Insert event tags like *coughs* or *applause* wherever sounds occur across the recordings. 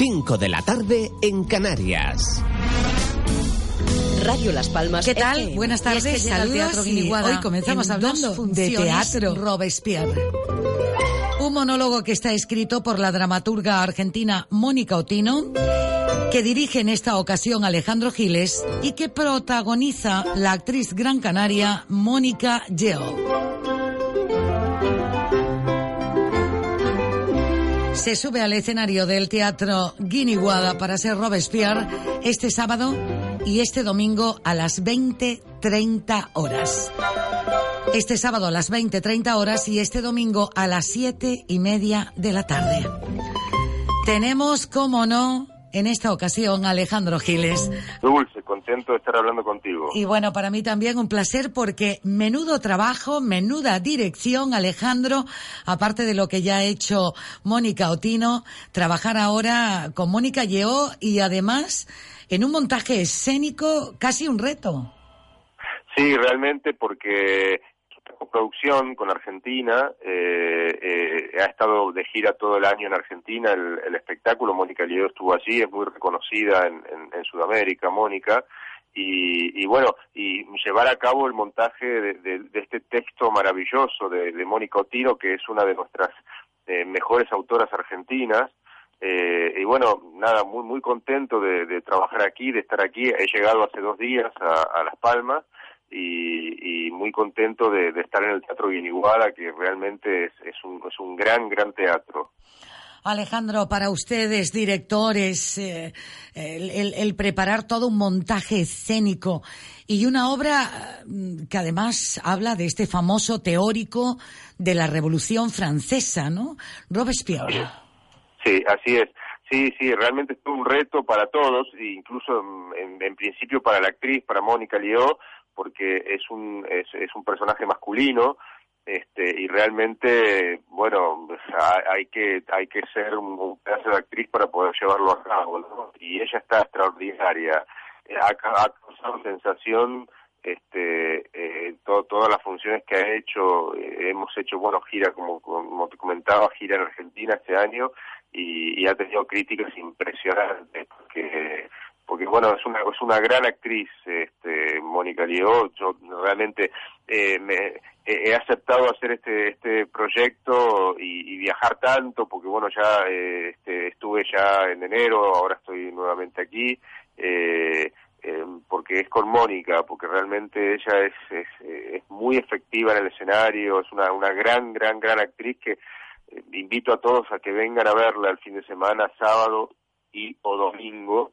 5 de la tarde en Canarias. Radio Las Palmas. ¿Qué tal? Buenas tardes. Es que Saludos. Y hoy comenzamos hablando de teatro. Robespierre. Un monólogo que está escrito por la dramaturga argentina Mónica Otino, que dirige en esta ocasión Alejandro Giles y que protagoniza la actriz gran canaria Mónica Yeo. Se sube al escenario del Teatro Guiniguada para ser Robespierre este sábado y este domingo a las 20.30 horas. Este sábado a las 20.30 horas y este domingo a las 7 y media de la tarde. Tenemos, como no, en esta ocasión Alejandro Giles. Dulce, contento de estar hablando contigo. Y bueno, para mí también un placer porque menudo trabajo, menuda dirección, Alejandro, aparte de lo que ya ha hecho Mónica Otino, trabajar ahora con Mónica Lleó y además en un montaje escénico casi un reto. Sí, realmente porque producción con Argentina, eh, eh, ha estado de gira todo el año en Argentina el, el espectáculo, Mónica Lido estuvo allí, es muy reconocida en, en, Sudamérica, Mónica, y, y, bueno, y llevar a cabo el montaje de, este texto maravilloso de, Mónica Otino, que es una de nuestras eh, mejores autoras argentinas, eh, y bueno, nada, muy muy contento de, trabajar aquí, de estar aquí. He llegado hace dos días a Las Palmas y, y, muy contento de, de, estar en el Teatro Guiniguada, que realmente es, es, un, es un gran, gran teatro. Alejandro, para ustedes, directores, eh, el, el, el, preparar todo un montaje escénico y una obra mm, que además habla de este famoso teórico de la Revolución Francesa, ¿no? Robespierre. Sí, así es. Sí, sí, realmente es un reto para todos, incluso en, en principio para la actriz, para Mónica Lió, porque es un, es, un personaje masculino, este y realmente bueno hay que hay que ser un, un, pedazo de actriz para poder llevarlo a cabo y ella está extraordinaria. Ha, ha causado sensación este eh, to, todas las funciones que ha hecho. Eh, hemos hecho bueno gira como como te comentaba gira en Argentina este año y, y ha tenido críticas impresionantes porque porque bueno es una es una gran actriz este Mónica Lió yo realmente eh, me he aceptado hacer este este proyecto y, viajar tanto porque bueno ya eh, este, estuve ya en enero ahora estoy nuevamente aquí eh, eh, porque es con Mónica porque realmente ella es, es, es muy efectiva en el escenario es una una gran gran gran actriz que eh, invito a todos a que vengan a verla el fin de semana sábado y o domingo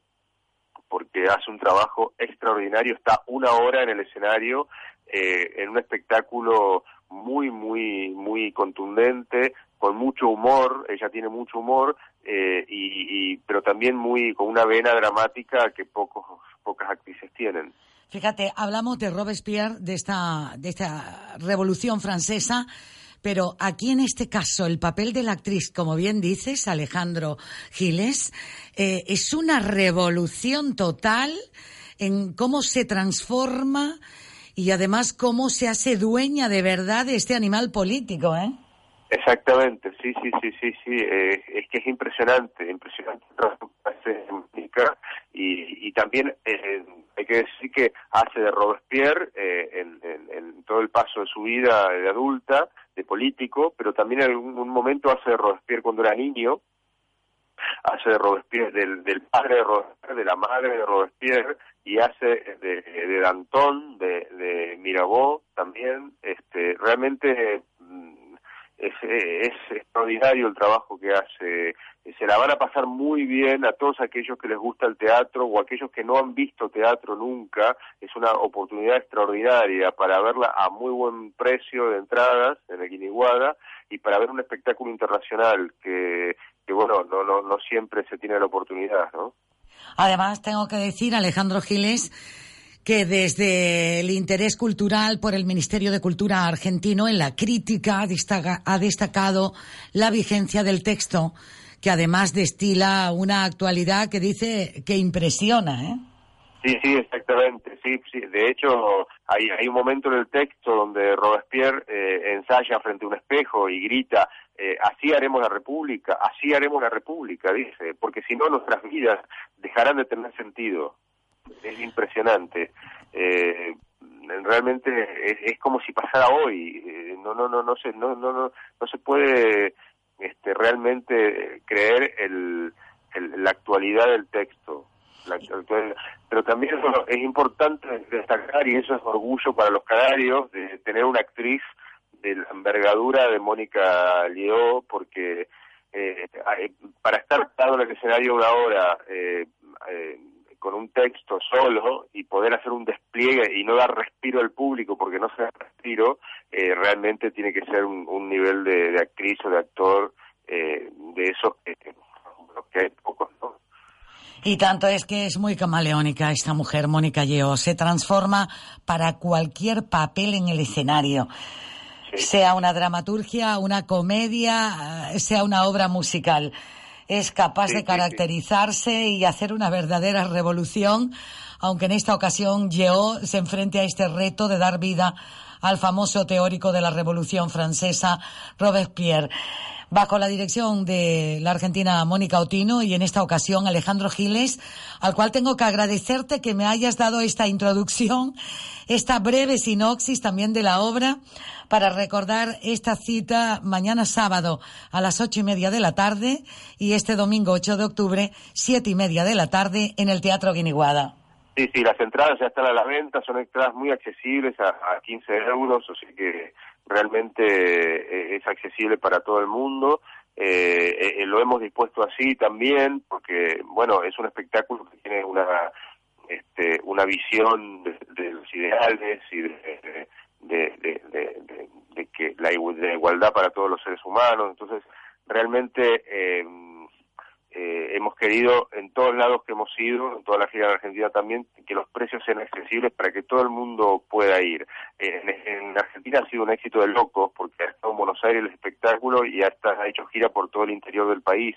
porque hace un trabajo extraordinario, está una hora en el escenario, eh, en un espectáculo muy, muy, muy contundente, con mucho humor, ella tiene mucho humor, eh, y, y, pero también muy, con una vena dramática que pocos, pocas actrices tienen. Fíjate, hablamos de Robespierre, de esta, de esta revolución francesa, pero aquí en este caso el papel de la actriz, como bien dices, Alejandro Giles, eh, es una revolución total en cómo se transforma y además cómo se hace dueña de verdad de este animal político, ¿eh? Exactamente, sí, sí, sí, sí, sí, eh, es que es impresionante, impresionante y, y también eh, hay que decir que hace de Robespierre eh, en, todo el paso de su vida de adulta, de político, pero también en algún momento hace de Robespierre cuando era niño, hace de Robespierre, del, del padre de Robespierre, de la madre de Robespierre, y hace de, de Danton, de, de Mirabeau también, este, realmente es, extraordinario el trabajo que hace. Se la van a pasar muy bien a todos aquellos que les gusta el teatro o aquellos que no han visto teatro nunca. Es una oportunidad extraordinaria para verla a muy buen precio de entradas en el y para ver un espectáculo internacional que, que bueno, no, no, no siempre se tiene la oportunidad, ¿no? Además, tengo que decir, Alejandro Giles, que desde el interés cultural por el Ministerio de Cultura argentino en la crítica ha destacado la vigencia del texto, que además destila una actualidad que dice que impresiona, ¿eh? Sí, sí, exactamente. Sí, sí. De hecho, hay, un momento en el texto donde Robespierre eh, ensaya frente a un espejo y grita, eh, así haremos la República, así haremos la República, dice, porque si no nuestras vidas dejarán de tener sentido es impresionante. Eh, realmente es, como si pasara hoy. Eh, no, no, no, no se, no, no, no, no se puede este, realmente creer el, la actualidad del texto. pero también es importante destacar, y eso es orgullo para los canarios, de tener una actriz de la envergadura de Mónica Lió, porque eh, para estar en el escenario una hora eh, eh, con un texto solo y poder hacer un despliegue y no dar respiro al público porque no se da respiro, eh, realmente tiene que ser un, nivel de, actriz o de actor eh, de esos que, que hay pocos, ¿no? Y tanto es que es muy camaleónica esta mujer, Mónica Yeo. Se transforma para cualquier papel en el escenario. Sea una dramaturgia, una comedia, sea una obra musical es capaz de caracterizarse y hacer una verdadera revolución, aunque en esta ocasión Yeo se enfrente a este reto de dar vida al famoso teórico de la Revolución Francesa, Robespierre. Bajo la dirección de la argentina Mónica Otino y en esta ocasión Alejandro Giles, al cual tengo que agradecerte que me hayas dado esta introducción, esta breve sinopsis también de la obra para recordar esta cita mañana sábado a las ocho y media de la tarde y este domingo 8 de octubre, siete y media de la tarde en el Teatro Guiniguada. Sí, sí, las entradas ya están a la venta, son entradas muy accesibles a, a 15 euros, así que realmente eh, es accesible para todo el mundo. Eh, eh, lo hemos dispuesto así también, porque, bueno, es un espectáculo que tiene una, este, una visión de, los ideales y de, de, de, que la igualdad para todos los seres humanos. Entonces, realmente eh, eh, hemos querido en todos lados que hemos ido, en toda la gira de Argentina también, que los precios sean accesibles para que todo el mundo pueda ir. en, Argentina ha sido un éxito de locos porque ha estado en Buenos Aires el espectáculo y hasta ha hecho gira por todo el interior del país.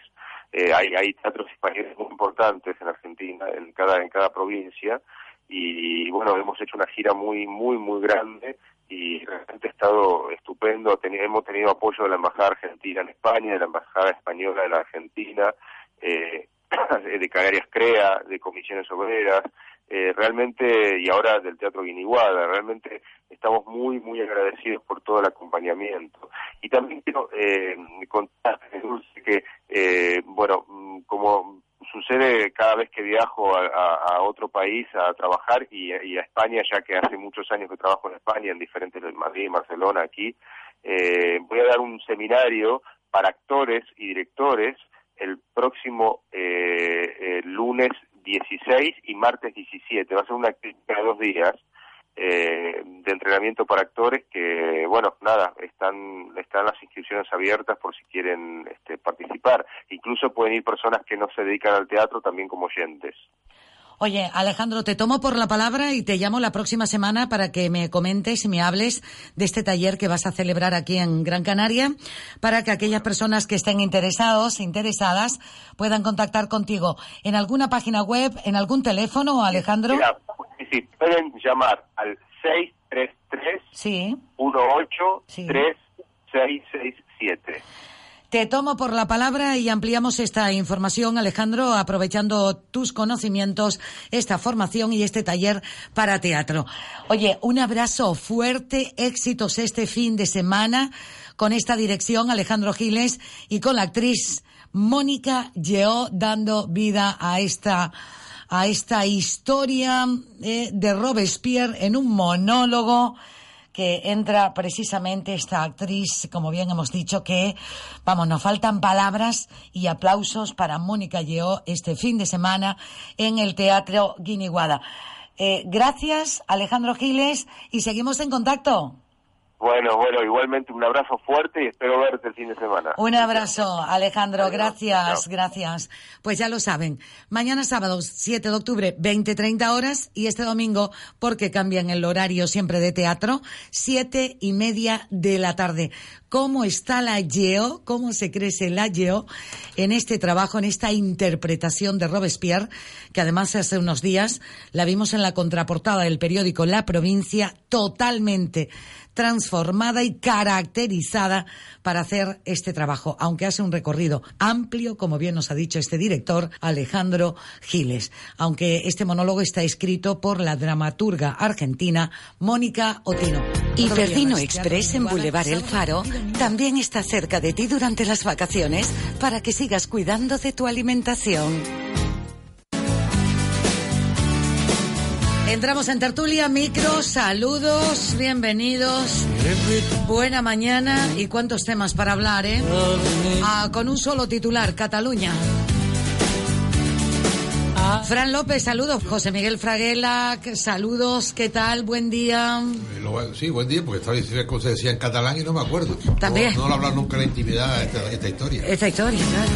Eh, hay, hay teatros españoles muy importantes en Argentina, en cada, en cada provincia y bueno, hemos hecho una gira muy, muy, muy grande y realmente ha estado estupendo. hemos tenido apoyo de la Embajada Argentina en España, de la Embajada Española de la Argentina, eh, *clears throat* de Canarias Crea, de Comisiones Obreras, eh, realmente, y ahora del Teatro Guiniguada, realmente estamos muy, muy agradecidos por todo el acompañamiento. Y también quiero eh, contar, que, eh, bueno, mm, como sucede cada vez que viajo a, otro país a trabajar y, a España, ya que hace muchos años que trabajo en España, en diferentes, en Madrid, Barcelona, aquí, eh, voy a dar un seminario para actores y directores el próximo eh, lunes 16 y martes 17. Va a ser una actividad de dos días eh, de entrenamiento para actores que, bueno, nada, están, están las inscripciones abiertas por si quieren este, participar. Incluso pueden ir personas que no se dedican al teatro también como oyentes. Oye, Alejandro, te tomo por la palabra y te llamo la próxima semana para que me comentes y me hables de este taller que vas a celebrar aquí en Gran Canaria, para que aquellas personas que estén interesados, interesadas, puedan contactar contigo en alguna página web, en algún teléfono, Alejandro. Mira, sí, pueden llamar al 633 sí. 18 3667. Te tomo por la palabra y ampliamos esta información, Alejandro, aprovechando tus conocimientos, esta formación y este taller para teatro. Oye, un abrazo fuerte, éxitos este fin de semana con esta dirección, Alejandro Giles, y con la actriz Mónica Yeó, dando vida a esta a esta historia eh, de Robespierre en un monólogo que entra precisamente esta actriz, como bien hemos dicho, que, vamos, nos faltan palabras y aplausos para Mónica Yeó este fin de semana en el Teatro Guiniguada. Eh, gracias, Alejandro Giles, y seguimos en contacto. Bueno, bueno, igualmente un abrazo fuerte y espero verte el fin de semana. Un abrazo, Alejandro. Gracias, gracias. Pues ya lo saben. Mañana sábado, 7 de octubre, 20-30 horas. Y este domingo, porque cambian el horario siempre de teatro, siete y media de la tarde. ¿Cómo está la Yeo? ¿Cómo se crece la Yeo en este trabajo, en esta interpretación de Robespierre? Que además hace unos días la vimos en la contraportada del periódico La Provincia, totalmente transformada y caracterizada para hacer este trabajo, aunque hace un recorrido amplio, como bien nos ha dicho este director, Alejandro Giles, aunque este monólogo está escrito por la dramaturga argentina Mónica Otino. Y Perdino Express en Boulevard El Faro también está cerca de ti durante las vacaciones para que sigas cuidando de tu alimentación. Entramos en tertulia, micro, saludos, bienvenidos, buena mañana y cuántos temas para hablar, ¿eh? Ah, con un solo titular, Cataluña. Fran López, saludos. José Miguel Fraguela, saludos, ¿qué tal? Buen día. Eh, Sí, buen día, porque estaba diciendo cómo se decía en catalán y no me acuerdo. También. No, no lo hablar nunca en la intimidad esta, esta historia. Esta historia, claro.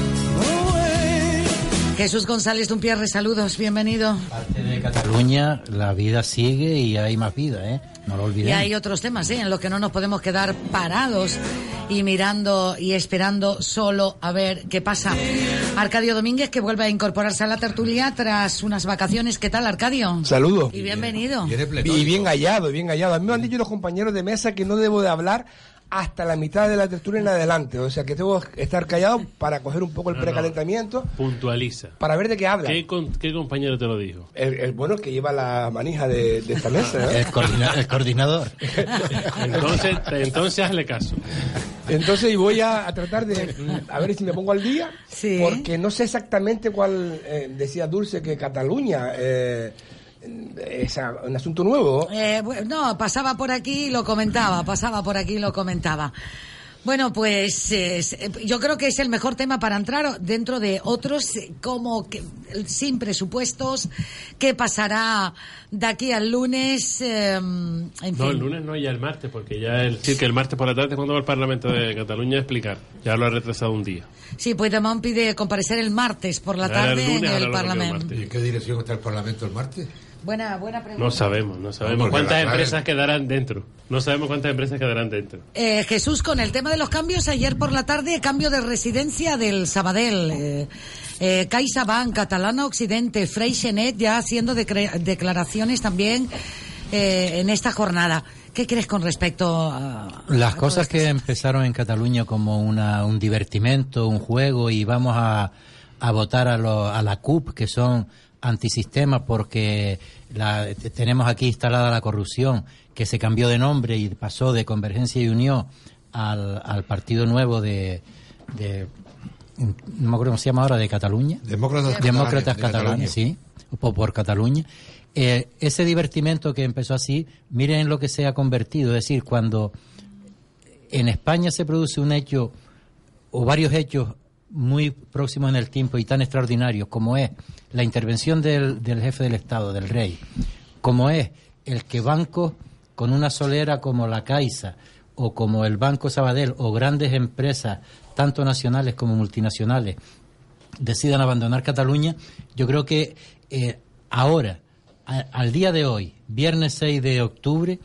Jesús González Dumpierre, saludos, bienvenido. Parte de Cataluña, la vida sigue y hay más vida, ¿eh? No lo Y olvidemos. hay otros temas, ¿eh? En los que no nos podemos quedar parados y mirando y esperando solo a ver qué pasa. Arcadio Domínguez, que vuelve a incorporarse a la tertulia tras unas vacaciones. ¿Qué tal, Arcadio? Saludos. Y bienvenido. Viene Y bien hallado, bien hallado. A mí me han dicho los compañeros de mesa que no debo de hablar hasta la mitad de la tertulia en adelante. O sea que tengo que estar callado para coger un poco el No, no. precalentamiento, Puntualiza. para ver de qué habla. ¿Qué, con- qué compañero te lo dijo? El, el bueno que lleva la manija de, de esta mesa. ¿no? El, coordina- el coordinador. *laughs* Entonces, entonces hazle caso. Entonces, y voy a, a tratar de mm, a ver si me pongo al día, Sí. porque no sé exactamente cuál eh, decía Dulce que Cataluña eh, es un asunto nuevo. Eh, no, pasaba por aquí y lo comentaba, pasaba por aquí y lo comentaba. Bueno, pues eh, es- yo creo que es el mejor tema para entrar dentro de otros, eh, como que, sin presupuestos, qué pasará de aquí al lunes, eh, en fin. No, el lunes no, ya el martes, porque ya el, sí, que el martes por la tarde es cuando va el Parlamento de Cataluña a explicar. Ya lo ha retrasado un día. Sí, Puigdemont pide comparecer el martes por la el tarde lunes, en el el Parlamento. ¿Y en qué dirección está el Parlamento el martes? Buena, buena pregunta. No sabemos, no sabemos cuántas empresas quedarán dentro. No sabemos cuántas empresas quedarán dentro. Eh, Jesús, con el tema de los cambios, ayer por la tarde, cambio de residencia del Sabadell. Eh, eh, CaixaBank, Catalana Occidente, Freixenet ya haciendo decre- declaraciones también eh, en esta jornada. ¿Qué crees con respecto a... Las a cosas que empezaron en Cataluña como una, un divertimento, un juego y vamos a, a votar a, lo- a la CUP, que son antisistemas porque la- te- tenemos aquí instalada la corrupción, que se cambió de nombre y pasó de Convergencia y Unión al, al Partido Nuevo de, de- no me acuerdo cómo se llama ahora, de Cataluña. Demócratas Demócratas de catalanes, sí, o por Cataluña. Eh, ese divertimento que empezó así, miren en lo que se ha convertido. Es decir, cuando en España se produce un hecho o varios hechos muy próximos en el tiempo y tan extraordinarios como es la intervención del, del jefe del Estado, del rey, como es el que bancos con una solera como la Caixa o como el Banco Sabadell o grandes empresas, tanto nacionales como multinacionales, decidan abandonar Cataluña, yo creo que eh, ahora, al día de hoy, viernes 6 de octubre,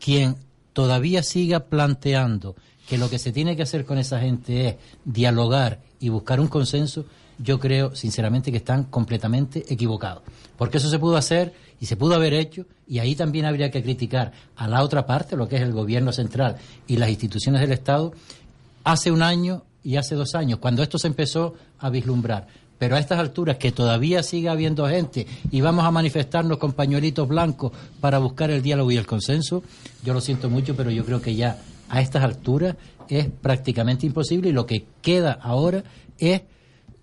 quien todavía siga planteando que lo que se tiene que hacer con esa gente es dialogar y buscar un consenso, yo creo sinceramente que están completamente equivocados. Porque eso se pudo hacer y se pudo haber hecho y ahí también habría que criticar a la otra parte, lo que es el gobierno central y las instituciones del Estado, hace un año y hace dos años, cuando esto se empezó a vislumbrar. Pero a estas alturas, que todavía siga habiendo gente y vamos a manifestarnos con pañuelitos blancos para buscar el diálogo y el consenso, yo lo siento mucho, pero yo creo que ya a estas alturas es prácticamente imposible y lo que queda ahora es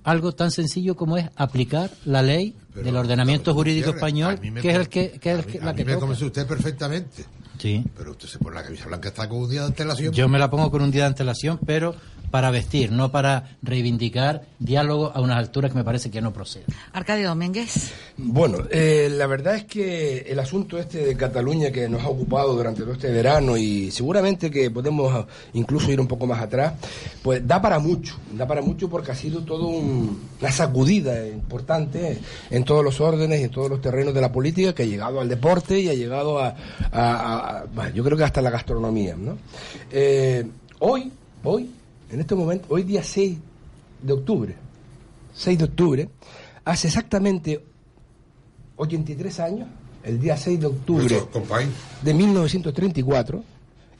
algo tan sencillo como es aplicar la ley Pero, del ordenamiento jurídico español, me que es el que, que es el a mí- que- a la mí que me toca. convence usted perfectamente. Sí. Pero usted se pone la camisa blanca, está con un día de antelación. Yo me la pongo con un día de antelación, pero para vestir, no para reivindicar diálogo a unas alturas que me parece que no procede. Arcadio Domínguez. Bueno, eh, la verdad es que el asunto este de Cataluña que nos ha ocupado durante todo este verano y seguramente que podemos incluso ir un poco más atrás, pues da para mucho, da para mucho porque ha sido todo un- una sacudida importante en todos los órdenes y en todos los terrenos de la política que ha llegado al deporte y ha llegado a, a- a- a- bueno, yo creo que hasta la gastronomía, ¿no? Eh, hoy, hoy, en este momento, hoy día 6 de octubre, 6 de octubre, hace exactamente 83 años, el día 6 de octubre de 1934,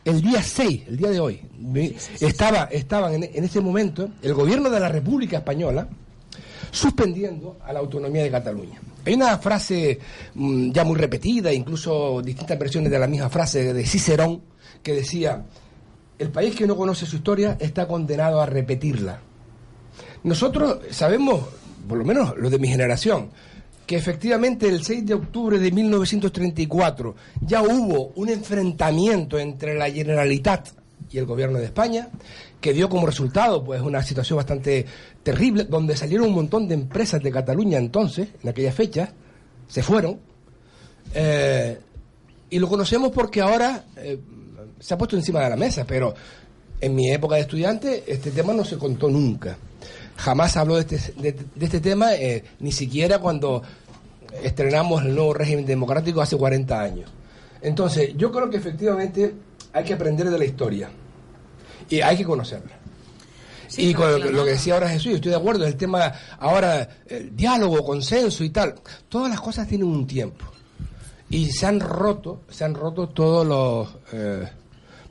el día 6, el día de hoy, estaba, estaban en, en ese momento el gobierno de la República Española suspendiendo a la autonomía de Cataluña. Hay una frase mm, ya muy repetida, incluso distintas versiones de la misma frase de Cicerón, que decía, el país que no conoce su historia está condenado a repetirla. Nosotros sabemos, por lo menos los de mi generación, que efectivamente el 6 de octubre de 1934 ya hubo un enfrentamiento entre la Generalitat y el gobierno de España, que dio como resultado pues una situación bastante terrible, donde salieron un montón de empresas de Cataluña entonces, en aquella fecha, se fueron, eh, y lo conocemos porque ahora eh, se ha puesto encima de la mesa, pero en mi época de estudiante este tema no se contó nunca. Jamás habló de este, de, este tema, eh, ni siquiera cuando estrenamos el nuevo régimen democrático hace 40 años. Entonces, yo creo que efectivamente hay que aprender de la historia y hay que conocerla. Sí, y con lo, que decía ahora Jesús, yo estoy de acuerdo, el tema ahora, el diálogo, consenso y tal, todas las cosas tienen un tiempo. Y se han roto, se han roto todos los, eh,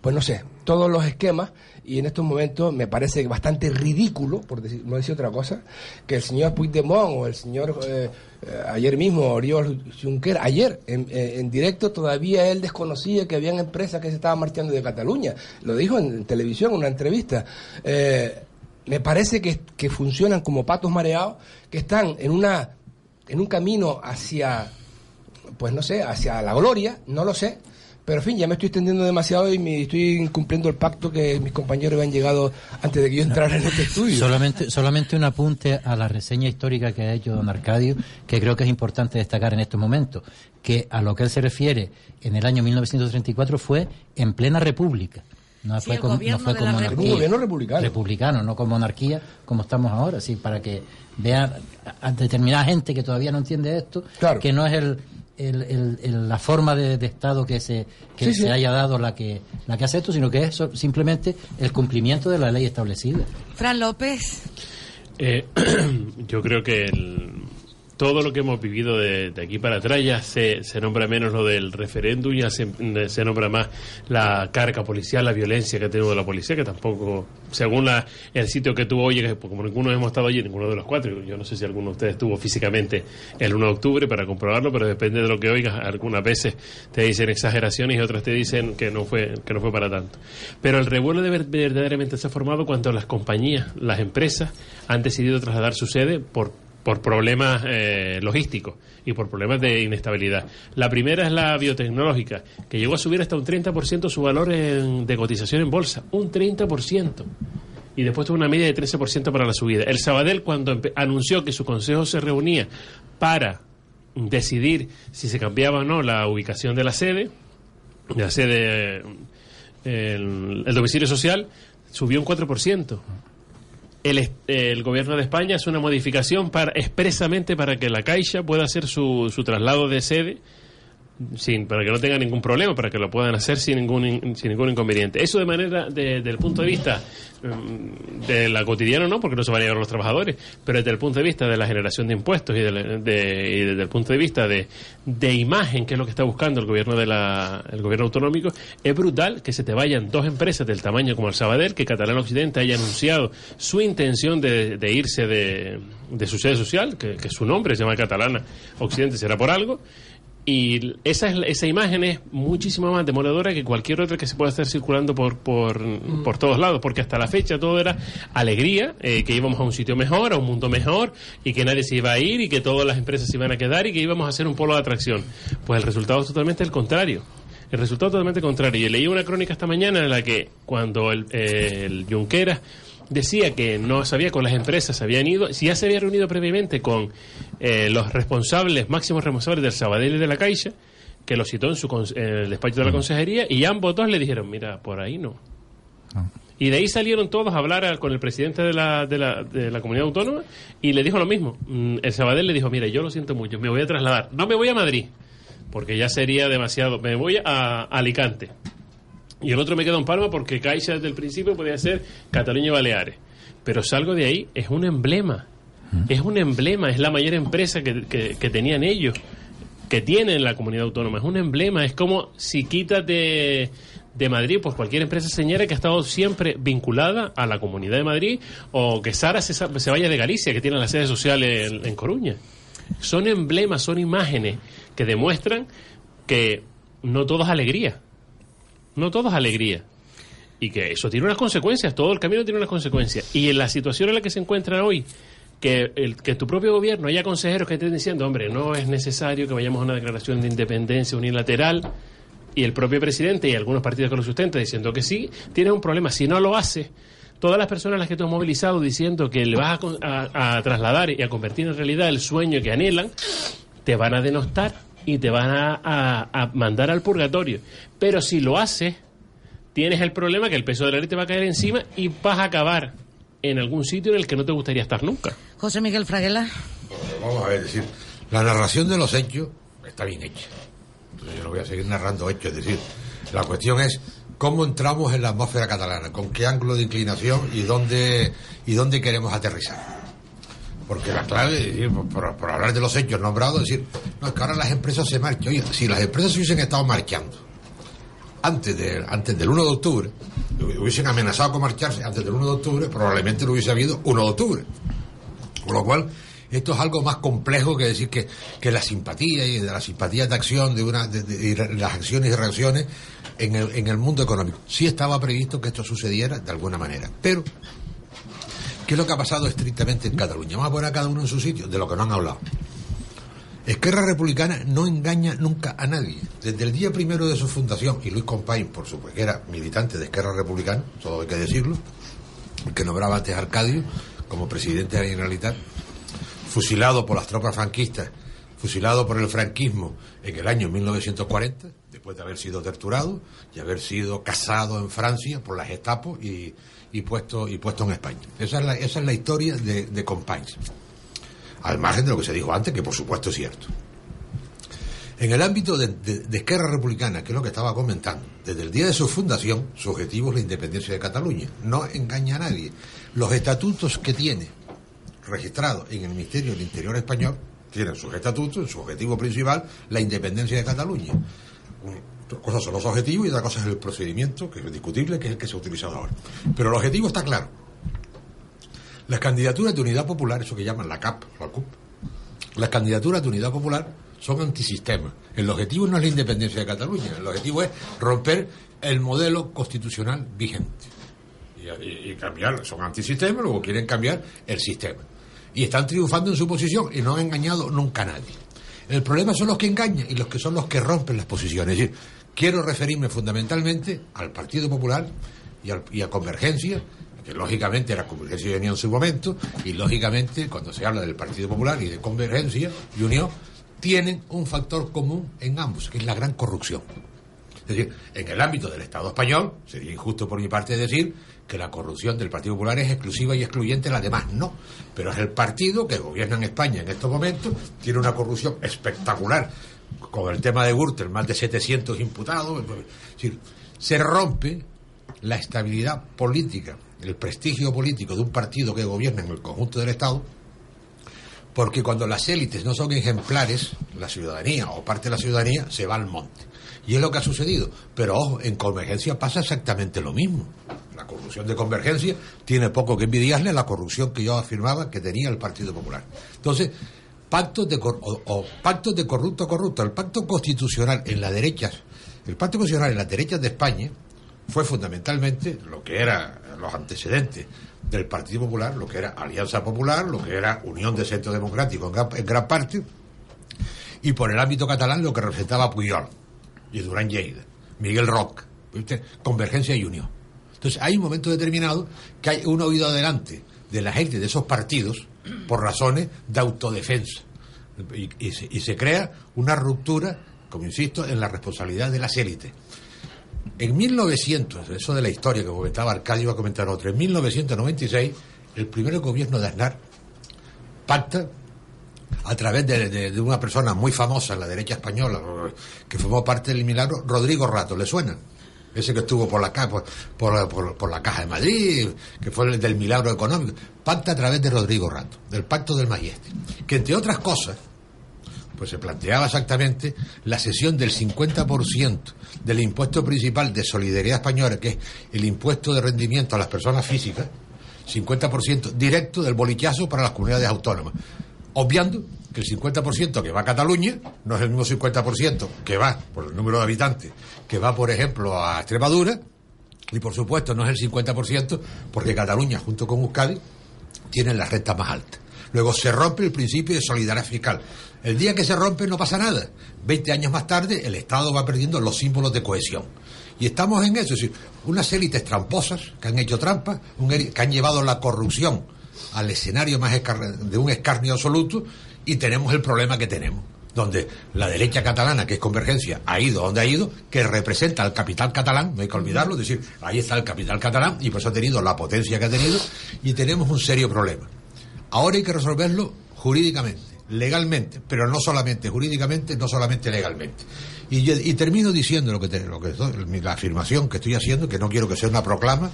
pues no sé, todos los esquemas y en estos momentos me parece bastante ridículo, por decir, no decir otra cosa, que el señor Puigdemont o el señor, eh, eh, ayer mismo, Oriol Junqueras, ayer en, eh, en directo todavía él desconocía que habían empresas que se estaban marchando de Cataluña. Lo dijo en, televisión, en una entrevista. Eh, me parece que, que funcionan como patos mareados, que están en una en un camino hacia pues no sé, hacia la gloria, no lo sé, pero en fin, ya me estoy extendiendo demasiado y me estoy incumpliendo el pacto que mis compañeros habían llegado antes de que yo entrara en este estudio. Solamente, solamente un apunte a la reseña histórica que ha hecho don Arcadio, que creo que es importante destacar en estos momentos, que a lo que él se refiere en el año 1934 fue en plena república. No Sí, fue con, no fue la monarquía. Un gobierno republicano. Republicano, no con monarquía como estamos ahora, sí, para que vean a, a determinada gente que todavía no entiende esto, Claro. que no es el, el- el- el- la forma de, de Estado que se que Sí, se sí. haya dado la que la que hace esto, sino que es so- simplemente el cumplimiento de la ley establecida. Fran López. Eh, *clears throat* yo creo que el- todo lo que hemos vivido de, aquí para atrás ya se, se nombra menos lo del referéndum, ya se, se nombra más la carga policial, la violencia que ha tenido la policía, que tampoco, según la- el sitio que tú oyes, como ninguno hemos estado allí, ninguno de los cuatro, yo no sé si alguno de ustedes estuvo físicamente el 1 de octubre para comprobarlo, pero depende de lo que oigas, algunas veces te dicen exageraciones y otras te dicen que no fue, que no fue para tanto. Pero el revuelo de ver- verdaderamente se ha formado cuando las compañías, las empresas, han decidido trasladar su sede por por problemas eh, logísticos y por problemas de inestabilidad. La primera es la biotecnológica, que llegó a subir hasta un 30% su valor en- de cotización en bolsa. Un 30%. Y después tuvo una media de 13% para la subida. El Sabadell, cuando anunció que su consejo se reunía para decidir si se cambiaba o no la ubicación de la sede, de la sede, eh, el, el domicilio social, subió un 4% el, gobierno de España hace una modificación para expresamente para que la Caixa pueda hacer su, su traslado de sede sin para que no tenga ningún problema, para que lo puedan hacer sin ningún in- sin ningún inconveniente. Eso de manera de- del punto de vista mm, de la cotidiana no, porque no se van a llevar los trabajadores, pero desde el punto de vista de la generación de impuestos y, de- y desde el punto de vista de, de imagen, que es lo que está buscando el gobierno de la, el gobierno autonómico, es brutal que se te vayan dos empresas del tamaño como el Sabadell, que Catalán Occidente haya anunciado su intención de, irse de, de su sede social, que, que su nombre se llama Catalana Occidente, será por algo, y esa, es, esa imagen es muchísimo más demoledora que cualquier otra que se pueda estar circulando por, por, por todos lados, porque hasta la fecha todo era alegría, eh, que íbamos a un sitio mejor, a un mundo mejor, y que nadie se iba a ir, y que todas las empresas se iban a quedar, y que íbamos a hacer un polo de atracción. Pues el resultado es totalmente el contrario. el resultado totalmente contrario. Y leí una crónica esta mañana en la que cuando el, eh, el Junqueras decía que no sabía con las empresas, habían ido, si ya se había reunido previamente con eh, los responsables, máximos responsables del Sabadell y de la Caixa, que lo citó en, su, el despacho de la consejería, y ambos dos le dijeron, mira, por ahí no. Y de ahí salieron todos a hablar con el presidente de la, de, la, de la comunidad autónoma y le dijo lo mismo. Mm, El Sabadell le dijo, mira, yo lo siento mucho, me voy a trasladar. No me voy a Madrid, porque ya sería demasiado. Me voy a Alicante. Y el otro me queda en Palma porque Caixa desde el principio podía ser Cataluña y Baleares. Pero salgo de ahí, es un emblema. Es un emblema, es la mayor empresa que, que- que tenían ellos, que tienen la comunidad autónoma. Es un emblema, es como si quitas de, de Madrid, pues cualquier empresa señora que ha estado siempre vinculada a la comunidad de Madrid, o que Sara se, se vaya de Galicia, que tiene la sede social en, en Coruña. Son emblemas, son imágenes que demuestran que no todo es alegría. No todo es alegría. Y que eso tiene unas consecuencias, todo el camino tiene unas consecuencias. Y en la situación en la que se encuentra hoy, que, el, que tu propio gobierno haya consejeros que estén diciendo, hombre, no es necesario que vayamos a una declaración de independencia unilateral, y el propio presidente y algunos partidos que lo sustentan diciendo que sí, tienes un problema. Si no lo hace, todas las personas a las que tú has movilizado diciendo que le vas a trasladar y a convertir en realidad el sueño que anhelan, te van a denostar y te van a, a- a mandar al purgatorio. Pero si lo haces, tienes el problema que el peso de la ley te va a caer encima y vas a acabar en algún sitio en el que no te gustaría estar nunca. José Miguel Fraguela. Vamos a ver, es decir, la narración de los hechos está bien hecha. Entonces yo no voy a seguir narrando hechos, es decir, la cuestión es cómo entramos en la atmósfera catalana, con qué ángulo de inclinación y dónde, y dónde queremos aterrizar. Porque la clave, por, hablar de los hechos nombrados, es decir, no, es que ahora las empresas se marchan. Oye, si las empresas se hubiesen estado marchando antes, de, antes del 1 de octubre, hubiesen amenazado con marcharse antes del 1 de octubre, probablemente no hubiese habido 1 de octubre. Con lo cual, esto es algo más complejo que decir que, que la simpatía y de las simpatías de acción, de, una, de, de- las acciones y reacciones en el, en el mundo económico. Sí estaba previsto que esto sucediera de alguna manera. Pero, ¿qué es lo que ha pasado estrictamente en Cataluña? Vamos a poner a cada uno en su sitio, de lo que no han hablado. Esquerra Republicana no engaña nunca a nadie. Desde el día primero de su fundación, y Luis Compaín, por supuesto, que era militante de Esquerra Republicana, todo hay que decirlo, que nombraba antes Arcadio como presidente de la Generalitat, fusilado por las tropas franquistas, fusilado por el franquismo en el año 1940, después de haber sido torturado y haber sido casado en Francia por las Gestapo y, y puesto, y puesto en España. Esa es la, esa es la historia de, de Companys. Al margen de lo que se dijo antes, que por supuesto es cierto. En el ámbito de, de- Esquerra Republicana, que es lo que estaba comentando, desde el día de su fundación, su objetivo es la independencia de Cataluña. No engaña a nadie. Los estatutos que tiene registrados en el Ministerio del Interior español tienen sus estatutos, su objetivo principal, la independencia de Cataluña. Una cosa son los objetivos y otra cosa es el procedimiento, que es discutible, que es el que se ha utilizado ahora. Pero el objetivo está claro. Las candidaturas de unidad popular, eso que llaman la CAP, la CUP, las candidaturas de unidad popular son antisistema. El objetivo no es la independencia de Cataluña, el objetivo es romper el modelo constitucional vigente. Y, y- y cambiar, son antisistema, luego quieren cambiar el sistema. Y están triunfando en su posición y no han engañado nunca a nadie. El problema son los que engañan y los que son los que rompen las posiciones. Es decir, quiero referirme fundamentalmente al Partido Popular y, a Convergencia, que lógicamente era Convergencia y Unión en su momento, y lógicamente cuando se habla del Partido Popular y de Convergencia y Unión, tienen un factor común en ambos, que es la gran corrupción. Es decir, en el ámbito del Estado español, sería injusto por mi parte decir que la corrupción del Partido Popular es exclusiva y excluyente, las demás no. Pero es el partido que gobierna en España en estos momentos, tiene una corrupción espectacular. Con el tema de Gürtel, más de 700 imputados. Es decir, se rompe la estabilidad política, el prestigio político de un partido que gobierna en el conjunto del Estado, porque cuando las élites no son ejemplares, la ciudadanía o parte de la ciudadanía se va al monte. Y es lo que ha sucedido. Pero ojo, en Convergencia pasa exactamente lo mismo. La corrupción de Convergencia tiene poco que envidiarle a la corrupción que yo afirmaba que tenía el Partido Popular. Entonces, pactos de, o, o pactos de corrupto corrupto. El pacto constitucional en las derechas, el pacto constitucional en las derechas de España fue fundamentalmente lo que eran los antecedentes del Partido Popular, lo que era Alianza Popular, lo que era Unión de Centro Democrático en gran, parte, y por el ámbito catalán lo que representaba Puyol y Durán Lleida. Miguel Rock, ¿viste? Convergencia y Unión. Entonces hay un momento determinado que hay un oído adelante de la gente de esos partidos por razones de autodefensa. Y, se, y se crea una ruptura, como insisto, en la responsabilidad de las élites. En 1900, eso de la historia que comentaba Arcadio, va a comentar otro, en 1996, el primer gobierno de Aznar pacta a través de, de- de una persona muy famosa en la derecha española, que formó parte del milagro, Rodrigo Rato, ¿le suena? Ese que estuvo por la, por- por- por la Caja de Madrid, que fue el del milagro económico. Pacta a través de Rodrigo Rato, del Pacto del Mayeste, que entre otras cosas, pues se planteaba exactamente la cesión del 50% del impuesto principal de solidaridad española, que es el impuesto de rendimiento a las personas físicas, 50% directo del bolichazo para las comunidades autónomas, obviando que el 50% que va a Cataluña no es el mismo 50% que va por el número de habitantes, que va, por ejemplo, a Extremadura, y por supuesto no es el 50% porque Cataluña, junto con Euskadi, tienen las rentas más altas. Luego se rompe el principio de solidaridad fiscal. El día que se rompe no pasa nada. Veinte años más tarde el Estado va perdiendo los símbolos de cohesión. Y estamos en eso, es decir, unas élites tramposas que han hecho trampas, que han llevado la corrupción al escenario más de un escarnio absoluto y tenemos el problema que tenemos, donde la derecha catalana, que es convergencia, ha ido donde ha ido, que representa al capital catalán, no hay que olvidarlo, decir, ahí está el capital catalán y por eso ha tenido la potencia que ha tenido y tenemos un serio problema. Ahora hay que resolverlo jurídicamente, legalmente, pero no solamente jurídicamente, no solamente legalmente. Y, y termino diciendo lo que, lo que la afirmación que estoy haciendo, que no quiero que sea una proclama,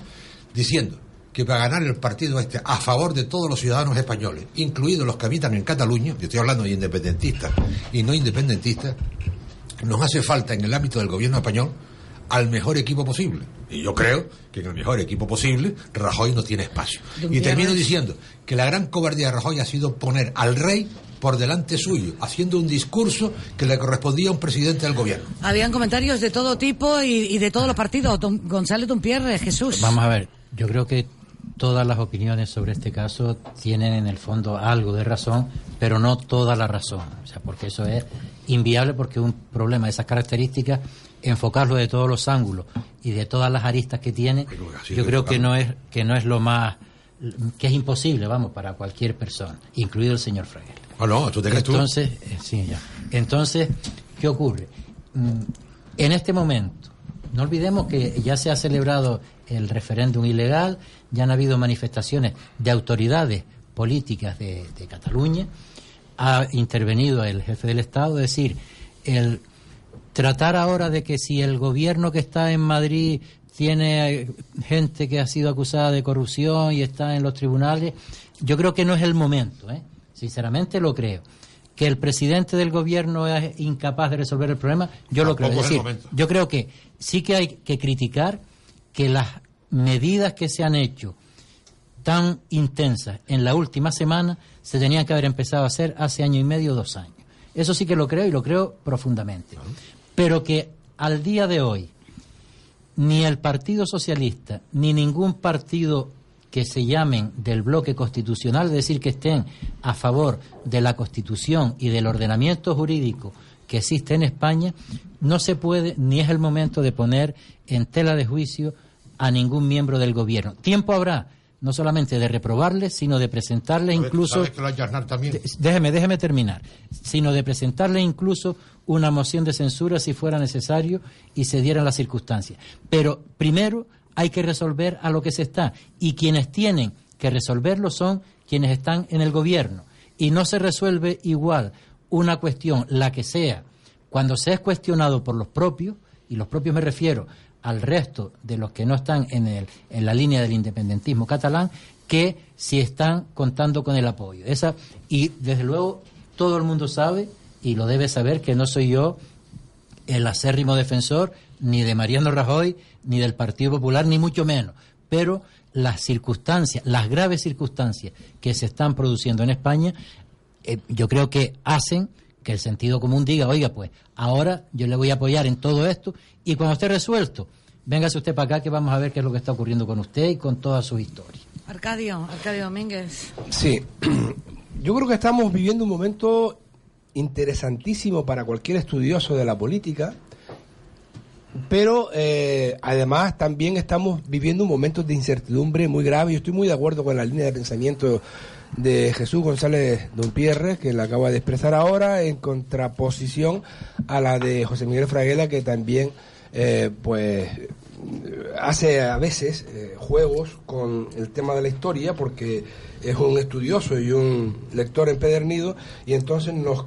diciendo que para ganar el partido este a favor de todos los ciudadanos españoles, incluidos los que habitan en Cataluña, yo estoy hablando de independentistas y no independentistas, nos hace falta en el ámbito del gobierno español al mejor equipo posible. Y yo creo que en el mejor equipo posible Rajoy no tiene espacio. Y termino diciendo que la gran cobardía de Rajoy ha sido poner al rey por delante suyo, haciendo un discurso que le correspondía a un presidente del gobierno. Habían comentarios de todo tipo y, y de todos los partidos. Don- Gonzalo Tumpierre, Jesús. Vamos a ver, yo creo que todas las opiniones sobre este caso tienen en el fondo algo de razón, pero no toda la razón. O sea, porque eso es inviable porque un problema de esas características, enfocarlo de todos los ángulos y de todas las aristas que tiene, yo creo que no es que no es lo más que es imposible, vamos, para cualquier persona, incluido el señor Fraguel. Ah, no, ¿tú te crees tú? Entonces, eh, sí, ya. Entonces, ¿qué ocurre? Mm, En este momento, no olvidemos que ya se ha celebrado el referéndum ilegal, ya han habido manifestaciones de autoridades políticas de, de Cataluña, ha intervenido el jefe del Estado, es decir, el tratar ahora de que si el gobierno que está en Madrid tiene eh, gente que ha sido acusada de corrupción y está en los tribunales, yo creo que no es el momento, ¿eh? sinceramente lo creo. Que el presidente del gobierno es incapaz de resolver el problema, yo lo creo. Es decir, yo creo que sí que hay que criticar que las medidas que se han hecho tan intensas en la última semana se tenían que haber empezado a hacer hace año y medio, dos años. Eso sí que lo creo y lo creo profundamente. Pero que al día de hoy ni el Partido Socialista ni ningún partido que se llamen del bloque constitucional, es decir, que estén a favor de la Constitución y del ordenamiento jurídico que existe en España, no se puede ni es el momento de poner en tela de juicio a ningún miembro del gobierno. Tiempo habrá, no solamente de reprobarles, sino de presentarles ¿Sabes- incluso ¿Sabes que lo ha hecho Aznar también? Déjeme, déjeme terminar. Sino de presentarle incluso una moción de censura si fuera necesario y se dieran las circunstancias. Pero primero hay que resolver a lo que se está. Y quienes tienen que resolverlo son quienes están en el gobierno. Y no se resuelve igual una cuestión, la que sea, cuando se es cuestionado por los propios, y los propios me refiero al resto de los que no están en, el, en la línea del independentismo catalán, que si están contando con el apoyo. Esa, y desde luego todo el mundo sabe, y lo debe saber, que no soy yo el acérrimo defensor ni de Mariano Rajoy, ni del Partido Popular, ni mucho menos. Pero las circunstancias, las graves circunstancias que se están produciendo en España, eh, yo creo que hacen que el sentido común diga, oiga, pues ahora yo le voy a apoyar en todo esto y cuando esté resuelto, véngase usted para acá que vamos a ver qué es lo que está ocurriendo con usted y con toda su historia. Arcadio, Arcadio Domínguez. Sí, *clears throat* yo creo que estamos viviendo un momento interesantísimo para cualquier estudioso de la política, pero eh, además también estamos viviendo un momento de incertidumbre muy grave. Yo estoy muy de acuerdo con la línea de pensamiento de Jesús González Dompierre, que la acaba de expresar ahora, en contraposición a la de José Miguel Fraguela, que también eh, pues hace a veces eh, juegos con el tema de la historia, porque es un estudioso y un lector empedernido, y entonces nos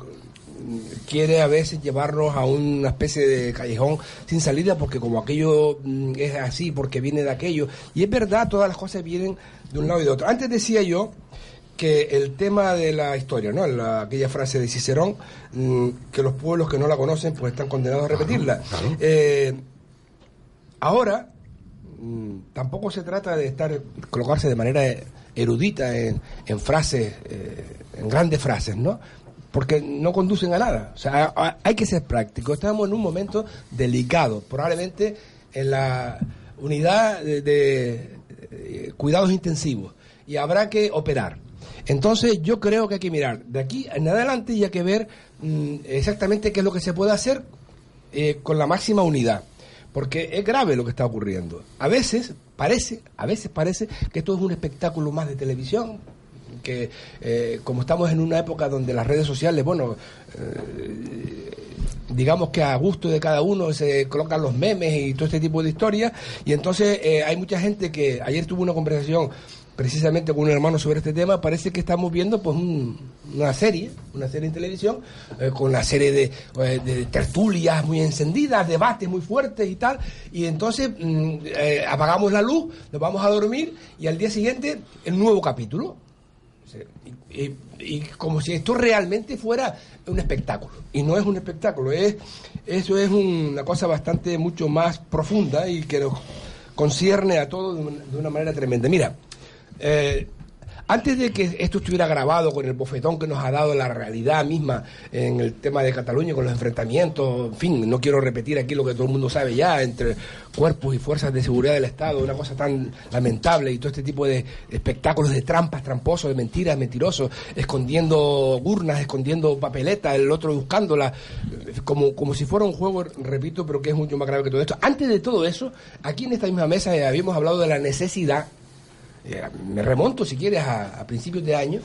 quiere a veces llevarnos a una especie de callejón sin salida porque como aquello mm, es así, porque viene de aquello. Y es verdad, todas las cosas vienen de un lado y de otro. Antes decía yo que el tema de la historia, ¿no? La- aquella frase de Cicerón, mm, que los pueblos que no la conocen pues están condenados a repetirla. Eh, ahora, mm, tampoco se trata de estar colocarse de manera erudita en, en frases, eh, en grandes frases, ¿no? Porque no conducen a nada. O sea, hay que ser práctico. Estamos en un momento delicado, probablemente en la unidad de, de, eh, cuidados intensivos y habrá que operar. Entonces yo creo que hay que mirar de aquí en adelante y hay que ver mm, exactamente qué es lo que se puede hacer eh, con la máxima unidad. Porque es grave lo que está ocurriendo. A veces parece, a veces parece que esto es un espectáculo más de televisión, que eh, como estamos en una época donde las redes sociales, bueno, eh, digamos que a gusto de cada uno se colocan los memes y todo este tipo de historias, y entonces eh, hay mucha gente que ayer tuvo una conversación precisamente con un hermano sobre este tema, parece que estamos viendo pues un- una serie, una serie en televisión, eh, con una serie de, eh, de tertulias muy encendidas, debates muy fuertes y tal, y entonces mm, eh, apagamos la luz, nos vamos a dormir y al día siguiente el nuevo capítulo. Y, como si esto realmente fuera un espectáculo. Y no es un espectáculo, es eso es una cosa bastante mucho más profunda y que nos concierne a todos de de una manera tremenda. Mira, eh, antes de que esto estuviera grabado con el bofetón que nos ha dado la realidad misma en el tema de Cataluña, con los enfrentamientos, en fin, no quiero repetir aquí lo que todo el mundo sabe ya, entre cuerpos y fuerzas de seguridad del Estado, una cosa tan lamentable y todo este tipo de espectáculos de trampas, tramposos, de mentiras, mentirosos, escondiendo urnas, escondiendo papeletas, el otro buscándola, como, como si fuera un juego, repito, pero que es mucho más grave que todo esto. Antes de todo eso, aquí en esta misma mesa eh, habíamos hablado de la necesidad eh, me remonto, si quieres, a, a principios de año,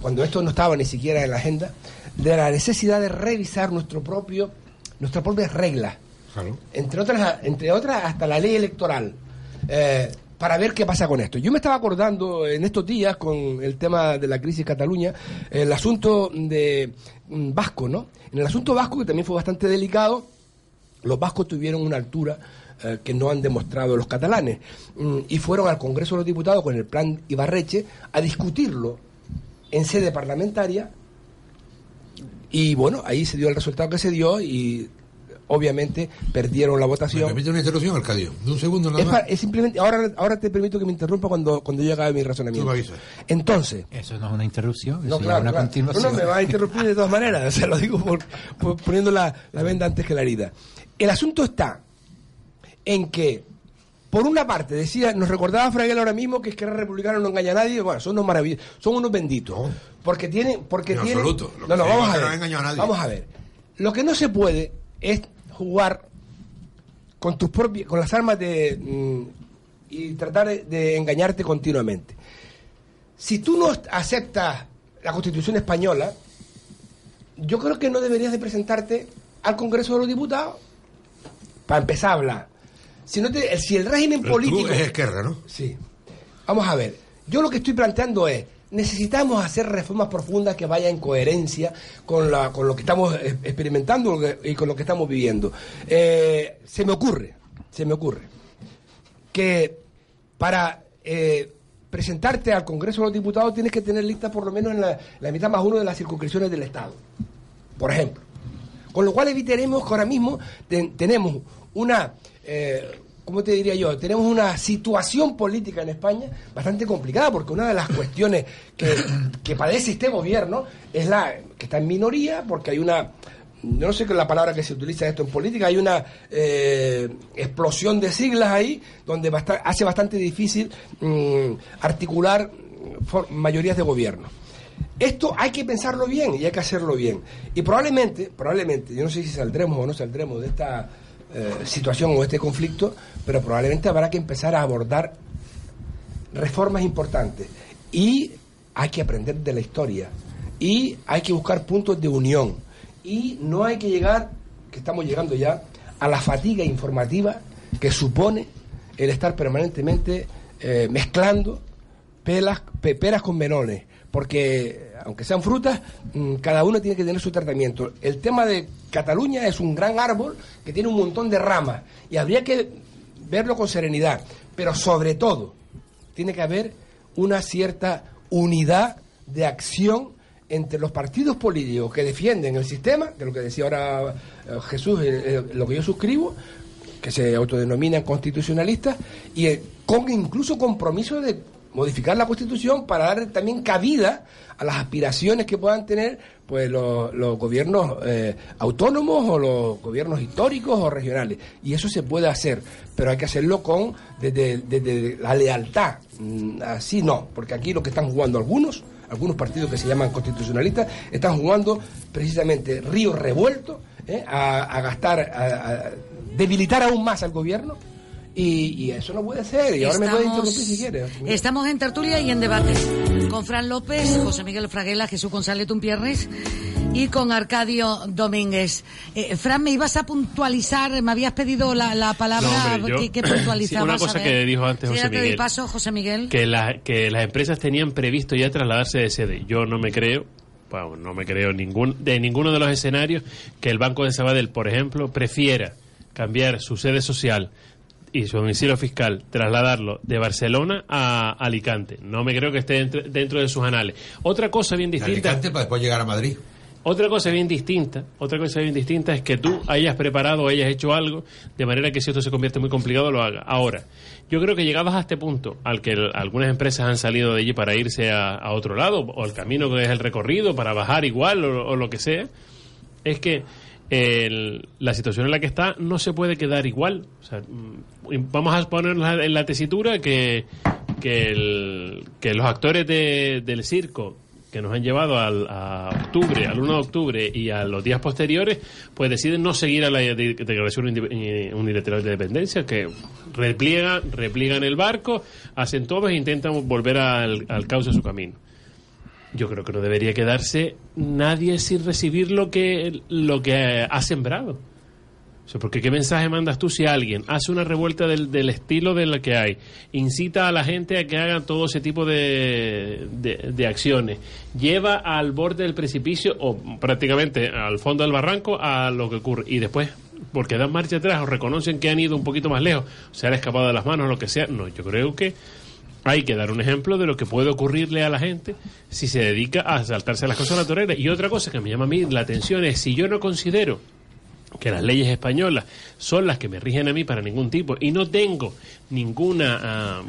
cuando esto no estaba ni siquiera en la agenda, de la necesidad de revisar nuestro propio, nuestras propias reglas, entre otras, entre otras hasta la ley electoral, eh, para ver qué pasa con esto. Yo me estaba acordando en estos días con el tema de la crisis Cataluña, el asunto de mm, Vasco, ¿no? En el asunto Vasco, que también fue bastante delicado, los vascos tuvieron una altura eh, que no han demostrado los catalanes Mm, y fueron al Congreso de los Diputados con el plan Ibarreche a discutirlo en sede parlamentaria y bueno, ahí se dio el resultado que se dio y obviamente perdieron la ¿Me votación. permite una interrupción, Arcadio? De un segundo nada Es, más. es simplemente, ahora, ahora te permito que me interrumpa cuando, cuando yo acabe mi razonamiento. Tú me. Entonces, Eso no es una interrupción, eso es una claro. continuación. No, no, me va a interrumpir de todas maneras, *laughs* se lo digo por, por- poniendo la, la venda antes que la herida. El asunto está en que, por una parte, decía, nos recordaba Fraguel ahora mismo que Esquerra Republicana no engaña a nadie, bueno, son unos maravillosos, son unos benditos. No. Porque tienen, porque En tienen. absoluto. Lo No, que no, vamos a que no ver. a nadie. Vamos a ver. Lo que no se puede es jugar con tus propias, con las armas de mm, y tratar de, de engañarte continuamente. Si tú no aceptas la Constitución española, yo creo que no deberías de presentarte al Congreso de los Diputados para empezar a hablar. Si, no te- si el régimen Pero político... es Esquerra, ¿no? Sí. Vamos a ver. Yo lo que estoy planteando es, necesitamos hacer reformas profundas que vayan en coherencia con, la, con lo que estamos eh, experimentando y con lo que estamos viviendo. Eh, se me ocurre, se me ocurre, que para eh, presentarte al Congreso de los Diputados tienes que tener lista por lo menos en la, la mitad más uno de las circunscripciones del Estado. Por ejemplo. Con lo cual evitaremos que ahora mismo ten- tenemos una, eh, ¿cómo te diría yo? Tenemos una situación política en España bastante complicada, porque una de las cuestiones que, que padece este gobierno es la que está en minoría, porque hay una, no sé qué es la palabra que se utiliza esto en política, hay una eh, explosión de siglas ahí, donde basta- hace bastante difícil mm, articular mm, mayorías de gobierno. Esto hay que pensarlo bien y hay que hacerlo bien. Y probablemente, probablemente, yo no sé si saldremos o no saldremos de esta eh, situación o este conflicto, pero probablemente habrá que empezar a abordar reformas importantes. Y hay que aprender de la historia. Y hay que buscar puntos de unión. Y no hay que llegar, que estamos llegando ya, a la fatiga informativa que supone el estar permanentemente eh, mezclando pelas, pe- peras con menones, porque aunque sean frutas, mm, cada uno tiene que tener su tratamiento. El tema de Cataluña es un gran árbol que tiene un montón de ramas y habría que verlo con serenidad, pero sobre todo tiene que haber una cierta unidad de acción entre los partidos políticos que defienden el sistema, que es lo que decía ahora eh, Jesús, eh, eh, lo que yo suscribo, que se autodenominan constitucionalistas, y con incluso compromiso de modificar la Constitución para dar también cabida a las aspiraciones que puedan tener pues los, gobiernos eh, autónomos o los gobiernos históricos o regionales. Y eso se puede hacer, pero hay que hacerlo con desde, desde la lealtad. Mm, Así no, porque aquí lo que están jugando algunos, algunos partidos que se llaman constitucionalistas, están jugando precisamente río revuelto ¿eh? a, a gastar, a debilitar aún más al gobierno. Y, y eso no puede ser. Y ahora me puede interrumpir si quiere. Estamos en tertulia y en debate con Fran López, José Miguel Fraguela, Jesús González Tumpierres y con Arcadio Domínguez. Eh, Fran, me ibas a puntualizar, me habías pedido la, la palabra No, hombre, yo- que, que puntualizabas. una cosa que dijo antes José Miguel. paso, José Miguel. que, la- que las empresas tenían previsto ya trasladarse de sede. Yo no me creo, bueno, no me creo ningún, de ninguno de los escenarios que el Banco de Sabadell, por ejemplo, prefiera cambiar su sede social y su domicilio fiscal, trasladarlo de Barcelona a Alicante. No me creo que esté dentro, dentro de sus anales. Otra cosa bien distinta. Alicante para después llegar a Madrid. Otra cosa bien distinta, otra cosa bien distinta es que tú hayas preparado o hayas hecho algo de manera que si esto se convierte muy complicado lo haga. Ahora, yo creo que llegados a este punto, al que algunas empresas han salido de allí para irse a, a otro lado, o el camino que es el recorrido, para bajar igual o, o lo que sea, es que el- la situación en la que está no se puede quedar igual. O sea, mm, vamos a poner la- en la tesitura que, que, el- que los actores de- del circo que nos han llevado al, a octubre, al 1 de octubre y a los días posteriores, pues deciden no seguir a la de- declaración eh, unilateral de dependencia, que repliegan, repliegan el barco, hacen todo e intentan volver al, al cauce su camino. Yo creo que no debería quedarse nadie sin recibir lo que, lo que ha sembrado. O sea, porque ¿qué mensaje mandas tú si alguien hace una revuelta del, del estilo de la que hay, incita a la gente a que hagan todo ese tipo de, de, acciones, lleva al borde del precipicio o prácticamente al fondo del barranco a lo que ocurre y después, porque dan marcha atrás o reconocen que han ido un poquito más lejos, se han escapado de las manos lo que sea, no, yo creo que hay que dar un ejemplo de lo que puede ocurrirle a la gente si se dedica a saltarse las cosas naturales. Y otra cosa que me llama a mí la atención es si yo no considero que las leyes españolas son las que me rigen a mí para ningún tipo y no tengo ninguna ah,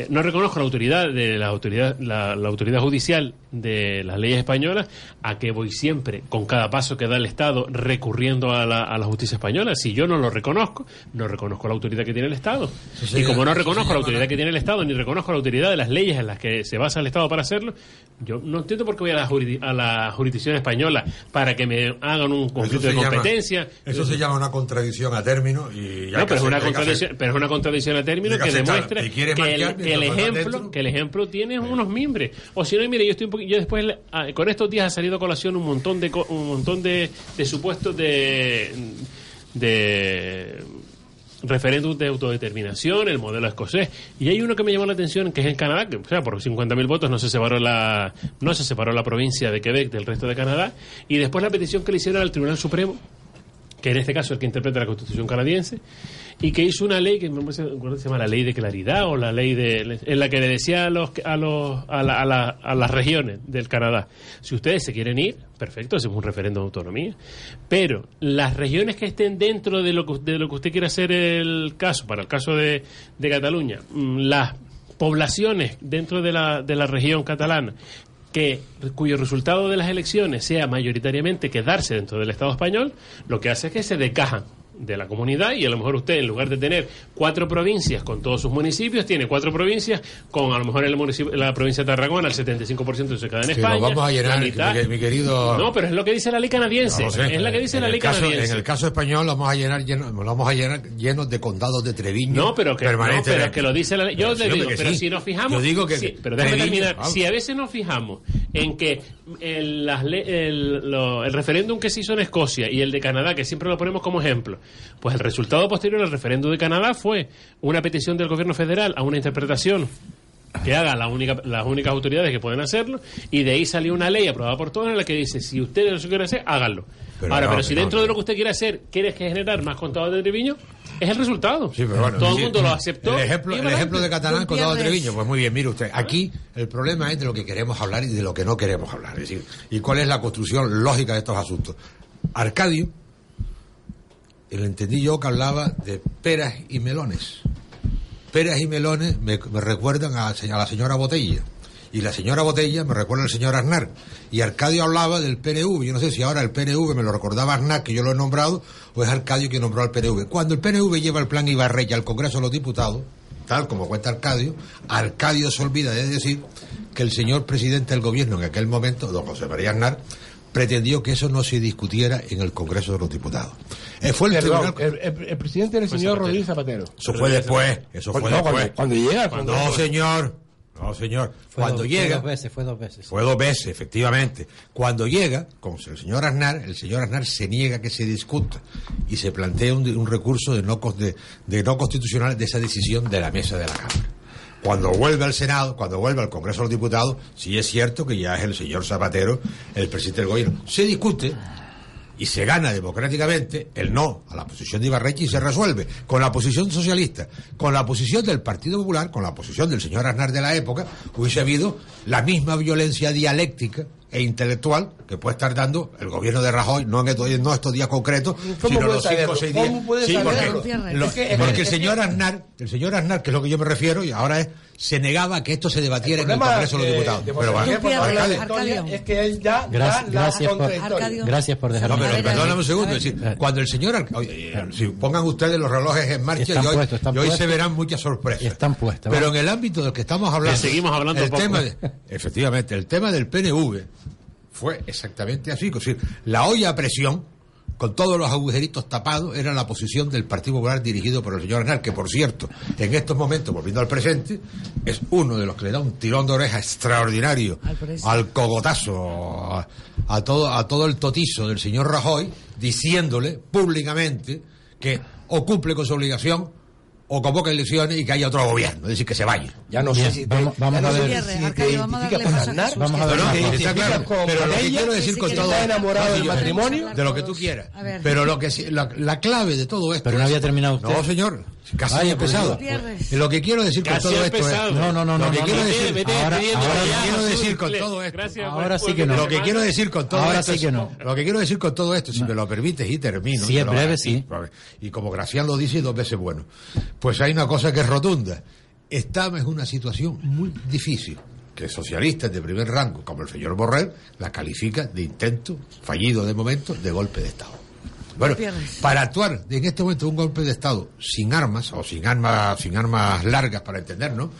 eh, no reconozco la autoridad de la autoridad la, la autoridad judicial de las leyes españolas a que voy siempre con cada paso que da el Estado recurriendo a la, a la justicia española. Si yo no lo reconozco no reconozco la autoridad que tiene el Estado. Y como no reconozco la autoridad que tiene el Estado ni reconozco la autoridad de las leyes en las que se basa el Estado para hacerlo yo no entiendo por qué voy a la, juridi- a la jurisdicción española para que me hagan un conflicto de llama- competencia. eso se llama una contradicción a término y no, pero es, una contradicción, pero es una contradicción a término que que demuestra que el, que ejemplo que el ejemplo tiene unos mimbres. O si no, mire, yo estoy un yo después ah, con estos días ha salido a colación un montón de un montón de, de supuestos de de referéndum de autodeterminación, el modelo escocés. Y hay uno que me llamó la atención, que es en Canadá, que o sea, por 50.000 votos no se separó la no se separó la provincia de Quebec del resto de Canadá. Y después la petición que le hicieron al Tribunal Supremo, que en este caso es el que interpreta la Constitución canadiense, y que hizo una ley que no me acuerdo se llama la ley de claridad o la ley de en la que le decía a los a los a, la- a la- a las regiones del Canadá si ustedes se quieren ir perfecto hacemos un referéndum de autonomía pero las regiones que estén dentro de lo que de lo que usted quiera hacer el caso para el caso de, de Cataluña mm, las poblaciones dentro de la, de la región catalana que cuyo resultado de las elecciones sea mayoritariamente quedarse dentro del Estado español, lo que hace es que se desgajan de la comunidad y a lo mejor usted en lugar de tener cuatro provincias con todos sus municipios tiene cuatro provincias con a lo mejor el municipio, la provincia de Tarragona el 75% de su queda en España lo vamos a llenar, mi, mi querido... no pero es lo que dice la ley canadiense No sé. es la que dice En la ley caso- canadiense En el caso español lo vamos a llenar lleno, lo vamos a llenar llenos de condados de Treviño. No, pero que, no, pero que lo dice la ley. Yo Pero le digo, pero sí. si nos fijamos. Yo digo que. sí, pero déjame terminar. vamos. Si a veces nos fijamos en que el, el, lo- el referéndum que se hizo en Escocia y el de Canadá, que siempre lo ponemos como ejemplo, pues el resultado posterior al referéndum de Canadá fue una petición del gobierno federal a una interpretación que haga la única, las únicas autoridades que pueden hacerlo y de ahí salió una ley aprobada por todos en la que dice si ustedes lo quieren hacer háganlo Pero ahora no, pero si no, dentro no. de lo que usted quiere hacer quieres que generar más contados de Treviño es el resultado Sí, pero bueno, todo sí. el mundo lo aceptó El ejemplo, el ejemplo de Catalán con Dado Gutiérrez. Treviño, pues muy bien, mire usted, aquí el problema es de lo que queremos hablar y de lo que no queremos hablar. Es decir, y cuál es la construcción lógica de estos asuntos. Arcadio, el entendí yo que hablaba de peras y melones. Peras y melones me, recuerdan a, la señora Botella. Y la señora Botella me recuerda al señor Aznar. Y Arcadio hablaba del PNV. Yo no sé si ahora el PNV me lo recordaba Aznar, que yo lo he nombrado, o es Arcadio quien nombró al PNV. Cuando el PNV lleva el plan Ibarrecha al Congreso de los Diputados, tal como cuenta Arcadio, Arcadio se olvida de decir que el señor presidente del gobierno en aquel momento, don José María Aznar, pretendió que eso no se discutiera en el Congreso de los Diputados. Eh, fue el Perdón, tribunal... el, el- el presidente era el señor Zapatero. Rodríguez Zapatero. Eso fue después, eso fue no, después. cuando, cuando llega. No, señor. No, señor. Fue Cuando dos- llega. Fue dos veces, fue dos veces. Fue dos veces, efectivamente. Cuando llega, con el señor Aznar, el señor Aznar se niega que se discuta y se plantea un, un recurso de no, de, de no constitucional de esa decisión de la mesa de la Cámara. Cuando vuelve al Senado, cuando vuelve al Congreso de los Diputados, sí es cierto que ya es el señor Zapatero el presidente del gobierno. Se discute y se gana democráticamente el no a la posición de Ibarreche y se resuelve con la posición socialista, con la posición del Partido Popular, con la posición del señor Aznar de la época, hubiese habido la misma violencia dialéctica e intelectual que puede estar dando el gobierno de Rajoy, no en estos, no estos días concretos, ¿Cómo sino los cinco o seis días. ¿Cómo puede Sí, porque, lo- porque que- el señor Aznar, el señor Aznar, que es lo que yo me refiero, y ahora es, se negaba que esto se debatiera en el Congreso de los Diputados. de Pero por Arcadio, Arcadio. es que él ya Gracias- da gracias por-. Gracias por No, dejarme. pero perdóname un segundo. Es decir, cuando el señor. Arca- oye, eh, si pongan ustedes los relojes en marcha Están y hoy, puestos, están y hoy se verán muchas sorpresas. Están puestos, Pero en el ámbito del que estamos hablando. Que seguimos hablando el poco. tema de- Efectivamente, el tema del PNV fue exactamente así. Es decir, la olla a presión, con todos los agujeritos tapados, era la posición del Partido Popular dirigido por el señor Aznar, que por cierto, en estos momentos, volviendo al presente, es uno de los que le da un tirón de oreja extraordinario Al cogotazo, a, a todo, a todo el totizo del señor Rajoy, diciéndole públicamente que o cumple con su obligación o convoca elecciones y que haya otro gobierno, es decir, que se vaya. Ya no Bien, sé si te, vamos- vamos no a ver. si te vamos identificas con Aznar. Vamos a ver. No, no, está claro. Pero lo que quiero decir sí con todo está está enamorado No, del sí, matrimonio. de lo que tú quieras. Pero lo que sí- la, la clave de todo esto. Pero no había terminado usted. No, señor. Casi Vaya, he empezado. Lo que quiero decir con todo esto es. empezado. No, no, no, Lo no, que no, quiero no. decir. Ahora- ahora quiero decir con todo esto. Ahora sí que no. Lo que quiero decir con todo Ahora esto. sí es- que no. Lo que quiero decir con todo esto, si me lo permites y termino. Sí, es breve, sí. Y como Gracián lo dice, dos veces bueno. Pues hay una cosa que es rotunda. Estamos en una situación muy difícil. Que socialistas de primer rango, como el señor Borrell, la califican de intento fallido de momento de golpe de Estado. Bueno, para actuar en este momento un golpe de Estado sin armas o sin armas, sin armas largas para entendernos,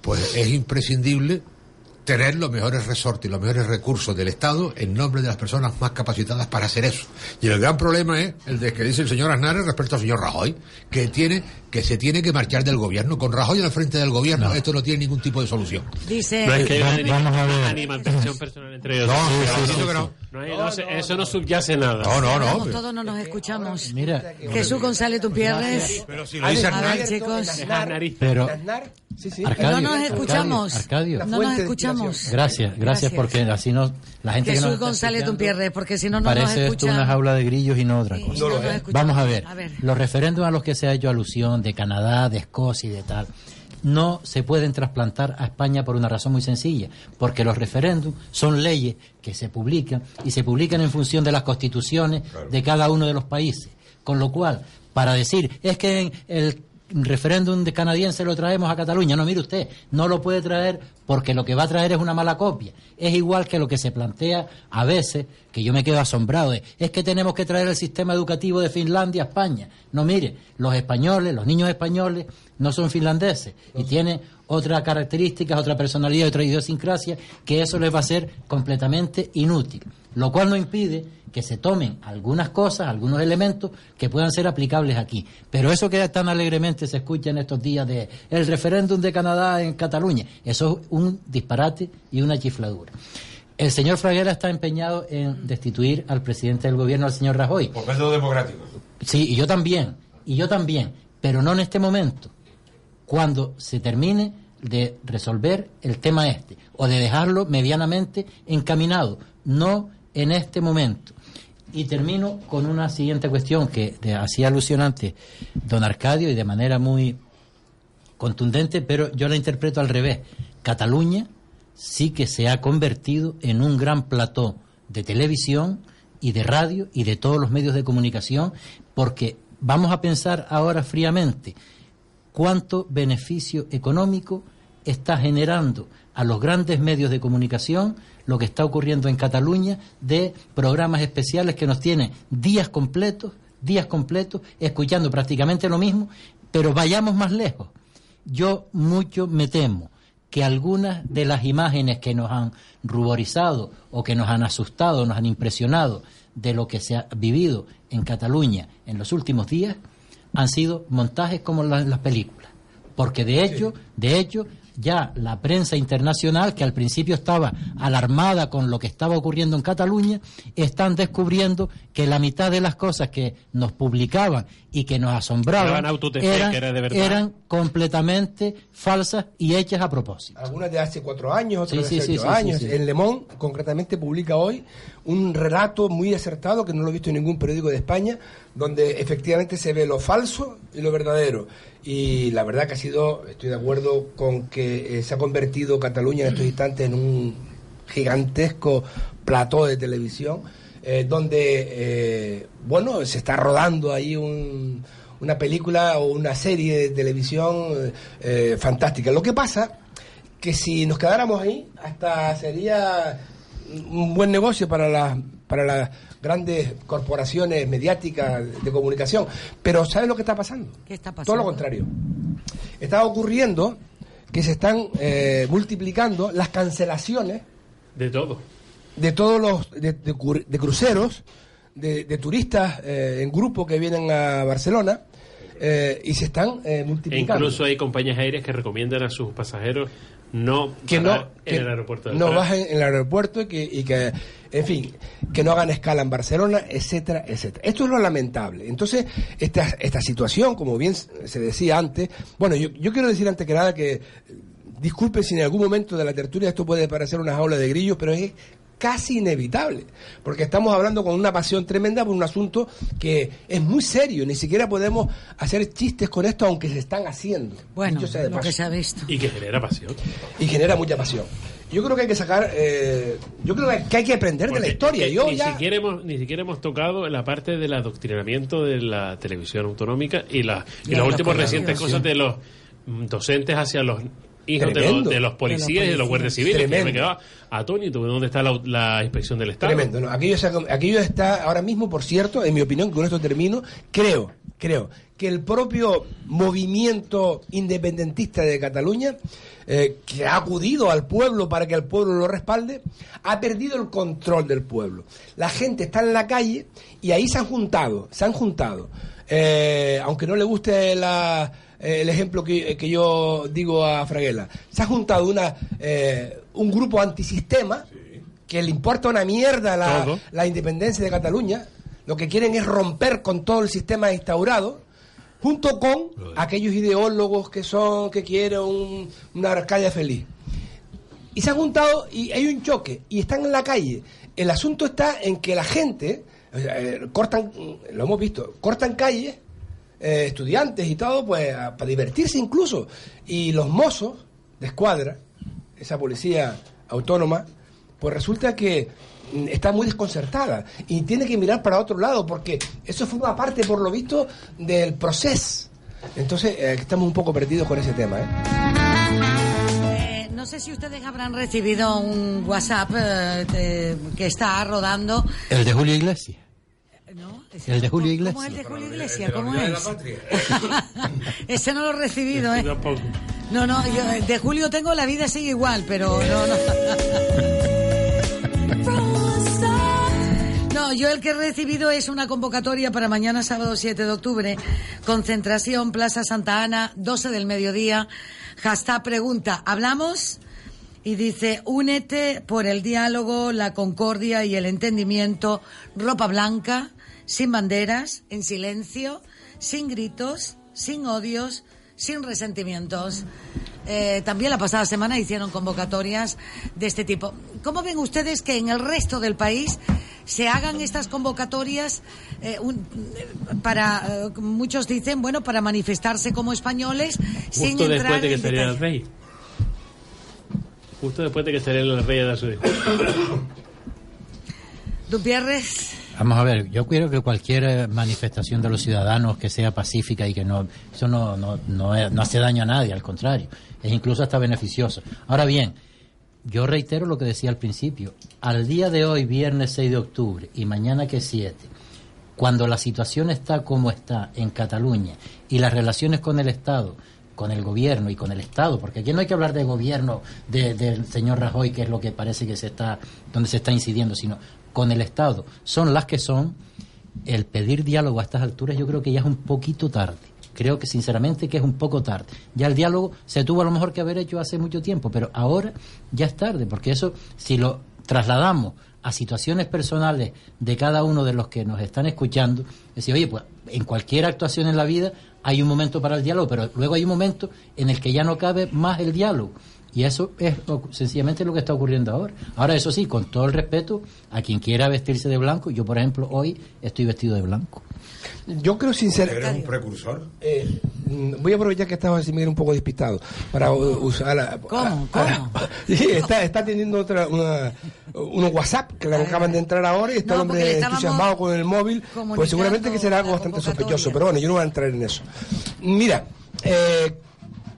pues es imprescindible tener los mejores resortes y los mejores recursos del Estado en nombre de las personas más capacitadas para hacer eso. Y el gran problema es el de que dice el señor Aznar respecto al señor Rajoy, que tiene que se tiene que marchar del gobierno. Con Rajoy al frente del gobierno, esto no tiene ningún tipo de solución. Dice. No es que hay una Vamos- vamos a ver. animadversión personal entre ellos. No, eso no subyace nada. No, no, no. Pero- todos, no nos escuchamos. Mira, Jesús González Tupierres. Pero si lo dice Aznar. Pero- sí, sí. Arcadio, No nos escuchamos. Arcadio, No nos escuchamos. Gracias, gracias, porque así no la gente que Jesús nos está González Tupierres, porque si no, no nos parece esto escuchan. una jaula de grillos y no otra Sí, cosa. no nos. Vamos a ver, A ver. los referéndums a los que se ha hecho alusión de Canadá, de Escocia y de tal, no se pueden trasplantar a España por una razón muy sencilla, porque los referéndums son leyes que se publican y se publican en función de las constituciones de cada uno de los países. Con lo cual, para decir, es que en el referéndum de canadiense lo traemos a Cataluña. No, mire usted, no lo puede traer porque lo que va a traer es una mala copia. Es igual que lo que se plantea a veces, que yo me quedo asombrado, es que tenemos que traer el sistema educativo de Finlandia a España. No, mire, los españoles, los niños españoles no son finlandeses y tienen otras características, otra personalidad, otra idiosincrasia, que eso les va a ser completamente inútil. Lo cual no impide que se tomen algunas cosas, algunos elementos que puedan ser aplicables aquí. Pero eso que tan alegremente se escucha en estos días de el referéndum de Canadá en Cataluña, eso es un disparate y una chifladura. El señor Fraguera está empeñado en destituir al presidente del gobierno, al señor Rajoy. Por método democrático. Sí, y yo también, y yo también, pero no en este momento, cuando se termine de resolver el tema este, o de dejarlo medianamente encaminado, no en este momento. Y termino con una siguiente cuestión que hacía alusión antes don Arcadio y de manera muy contundente, pero yo la interpreto al revés. Cataluña sí que se ha convertido en un gran plató de televisión y de radio y de todos los medios de comunicación, porque vamos a pensar ahora fríamente cuánto beneficio económico está generando a los grandes medios de comunicación lo que está ocurriendo en Cataluña de programas especiales que nos tienen días completos, días completos, escuchando prácticamente lo mismo, pero vayamos más lejos. Yo mucho me temo que algunas de las imágenes que nos han ruborizado o que nos han asustado, nos han impresionado de lo que se ha vivido en Cataluña en los últimos días han sido montajes como la- las películas. Porque de hecho, de hecho, ya la prensa internacional, que al principio estaba alarmada con lo que estaba ocurriendo en Cataluña, están descubriendo que la mitad de las cosas que nos publicaban y que nos asombraban eran, que era de verdad. eran completamente falsas y hechas a propósito. Algunas de hace cuatro años, otras Sí, de hace sí, ocho sí, años. sí, sí. En Le Monde, concretamente, publica hoy un relato muy acertado, que no lo he visto en ningún periódico de España, donde efectivamente se ve lo falso y lo verdadero. Y la verdad que ha sido, estoy de acuerdo con que eh, se ha convertido Cataluña en estos instantes en un gigantesco plató de televisión, eh, donde, eh, bueno, se está rodando ahí un- una película o una serie de televisión eh, eh, fantástica. Lo que pasa que si nos quedáramos ahí, hasta sería un buen negocio para las para las grandes corporaciones mediáticas de comunicación. Pero ¿sabes lo que está pasando? ¿Qué está Todo lo contrario. Está ocurriendo que se están eh, multiplicando las cancelaciones De todo. de todos los de, de cru- de cruceros, de, de turistas eh, en grupo que vienen a Barcelona eh, y se están eh, E multiplicando. incluso hay compañías aéreas que recomiendan a sus pasajeros no que no, en que el aeropuerto no bajen en el aeropuerto y que, y que, en fin, que no hagan escala en Barcelona, etcétera, etcétera. Esto es lo lamentable. Entonces, esta, esta situación, como bien se decía antes, bueno, yo, yo quiero decir antes que nada que, disculpen si en algún momento de la tertulia esto puede parecer una jaula de grillos, pero es casi inevitable, porque estamos hablando con una pasión tremenda por un asunto que es muy serio, ni siquiera podemos hacer chistes con esto aunque se están haciendo. Bueno, dicho sea de lo que se ha visto. Y que genera pasión. y genera mucha pasión. Yo creo que hay que sacar, eh, yo creo que hay que aprender de la historia. ni- Yo ni, ya, siquiera hemos, ni siquiera hemos tocado la parte del adoctrinamiento de la televisión autonómica y, la, y Ya, las la últimas recientes cosas de los mm, docentes hacia los hijos de Tremendo. los, de los policías y de los guardias civiles. Que yo me Tremendo. quedaba atónito. ¿Dónde está la, la inspección del Estado? tremendo. ¿no? Aquello está ahora mismo, por cierto, en mi opinión, con esto termino, creo, creo que el propio movimiento independentista de Cataluña, eh, que ha acudido al pueblo para que el pueblo lo respalde, ha perdido el control del pueblo. La gente está en la calle y ahí se han juntado, se han juntado. Eh, aunque no le guste la, eh, el ejemplo que, que yo digo a Fraguela, se ha juntado una, eh, un grupo antisistema que le importa una mierda la, la independencia de Cataluña, lo que quieren es romper con todo el sistema instaurado, junto con aquellos ideólogos que son, que quieren un- una Arcadia feliz. Y se han juntado y hay un choque y están en la calle. El asunto está en que la gente, eh, cortan, lo hemos visto, cortan calles, eh, estudiantes y todo, pues a- para divertirse incluso. Y los mozos de escuadra, esa policía autónoma, pues resulta que mm, está muy desconcertada y tiene que mirar para otro lado porque eso forma parte, por lo visto, del proceso Entonces, eh, estamos un poco perdidos con ese tema. ¿eh? Eh, no sé si ustedes habrán recibido un WhatsApp eh, de- que está rodando. El de Julio Iglesias. ¿No? El de Julio ¿Cómo es el Iglesias. de Julio Iglesias? ¿Cómo unidad de la es? patria. *laughs* Ese no lo he recibido, ¿eh? No, no, yo de Julio tengo la vida sigue igual, pero no, no. *laughs* No, yo el que he recibido es una convocatoria para mañana sábado 7 de octubre, concentración Plaza Santa Ana, 12 del mediodía, hashtag pregunta, ¿hablamos? Y dice, únete por el diálogo, la concordia y el entendimiento, ropa blanca, sin banderas, en silencio, sin gritos, sin odios, sin resentimientos. Eh, también la pasada semana hicieron convocatorias de este tipo. ¿Cómo ven ustedes que en el resto del país se hagan estas convocatorias eh, un- eh, para, eh, muchos dicen, bueno, para manifestarse como españoles sin Justo entrar después de que en saliera el rey. Justo después de que saliera el rey a dar su discurso. Dupierres, Vamos a ver, yo creo que cualquier eh, manifestación de los ciudadanos que sea pacífica y que no, eso no, no, no, no hace daño a nadie, al contrario, es incluso hasta beneficioso. Ahora bien, yo reitero lo que decía al principio, al día de hoy, viernes 6 de octubre, y mañana que es 7, cuando la situación está como está en Cataluña y las relaciones con el Estado, con el gobierno y con el Estado, porque aquí no hay que hablar de gobierno de- del señor Rajoy, que es lo que parece que se está, donde se está incidiendo, sino con el Estado, son las que son, el pedir diálogo a estas alturas yo creo que ya es un poquito tarde. Creo que sinceramente que es un poco tarde. Ya el diálogo se tuvo a lo mejor que haber hecho hace mucho tiempo, pero ahora ya es tarde, porque eso, si lo trasladamos a situaciones personales de cada uno de los que nos están escuchando, es decir, oye, pues en cualquier actuación en la vida hay un momento para el diálogo, pero luego hay un momento en el que ya no cabe más el diálogo. Y eso es sencillamente lo que está ocurriendo ahora. Ahora, eso sí, con todo el respeto a quien quiera vestirse de blanco, yo, por ejemplo, hoy estoy vestido de blanco. Yo creo ¿Eres sinceramente... un precursor? Eh, voy a aprovechar que estaba así Miguel un poco despistado para usar la- ¿Cómo? ¿Cómo? *laughs* Sí, está, está teniendo otra una, unos WhatsApp que le acaban de entrar ahora y está No, el hombre entusiasmado con el móvil pues seguramente que será algo bastante sospechoso pero bueno yo no voy a entrar en eso mira eh,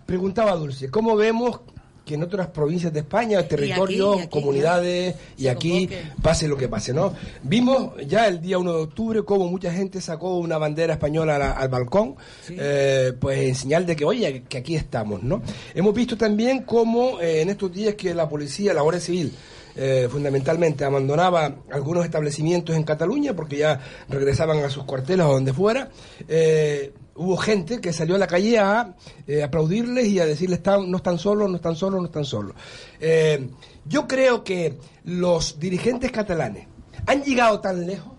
preguntaba Dulce ¿cómo vemos que en otras provincias de España, territorios, y aquí, comunidades, y aquí pase lo que pase, ¿no? Vimos ya el día 1 de octubre cómo mucha gente sacó una bandera española al balcón, eh, pues en señal de que, oye, que aquí estamos, ¿no? Hemos visto también cómo eh, en estos días que la policía, la Guardia Civil, eh, fundamentalmente abandonaba algunos establecimientos en Cataluña porque ya regresaban a sus cuarteles o donde fuera. eh, hubo gente que salió a la calle a eh, aplaudirles y a decirles están, no están solos, no están solos, no están solos. Eh, yo creo que los dirigentes catalanes han llegado tan lejos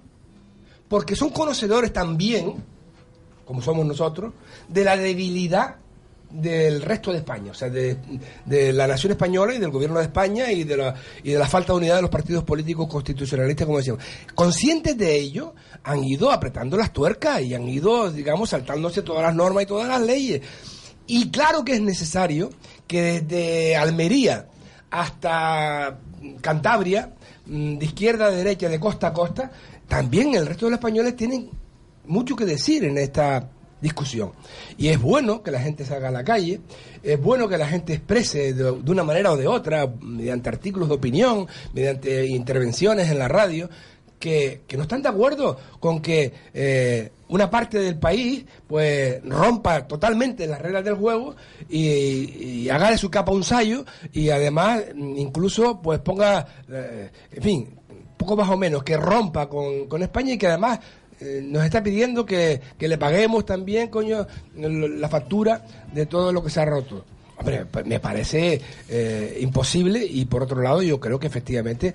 porque son conocedores también, como somos nosotros, de la debilidad del resto de España, o sea, de, la nación española y del gobierno de España y de, la, y de la falta de unidad de los partidos políticos constitucionalistas, como decíamos. Conscientes de ello, han ido apretando las tuercas y han ido, digamos, saltándose todas las normas y todas las leyes. Y claro que es necesario que desde Almería hasta Cantabria, mm, de izquierda a derecha, de costa a costa, también el resto de los españoles tienen mucho que decir en esta discusión. Y es bueno que la gente salga a la calle, es bueno que la gente exprese de, una manera o de otra, mediante artículos de opinión, mediante intervenciones en la radio, que, que no están de acuerdo con que eh, una parte del país pues rompa totalmente las reglas del juego y, y haga de su capa un sallo y además mm, incluso pues ponga, eh, en fin, poco más o menos, que rompa con, con España y que además eh, nos está pidiendo que, que le paguemos también, coño, la factura de todo lo que se ha roto. Hombre, me parece eh, imposible y por otro lado yo creo que efectivamente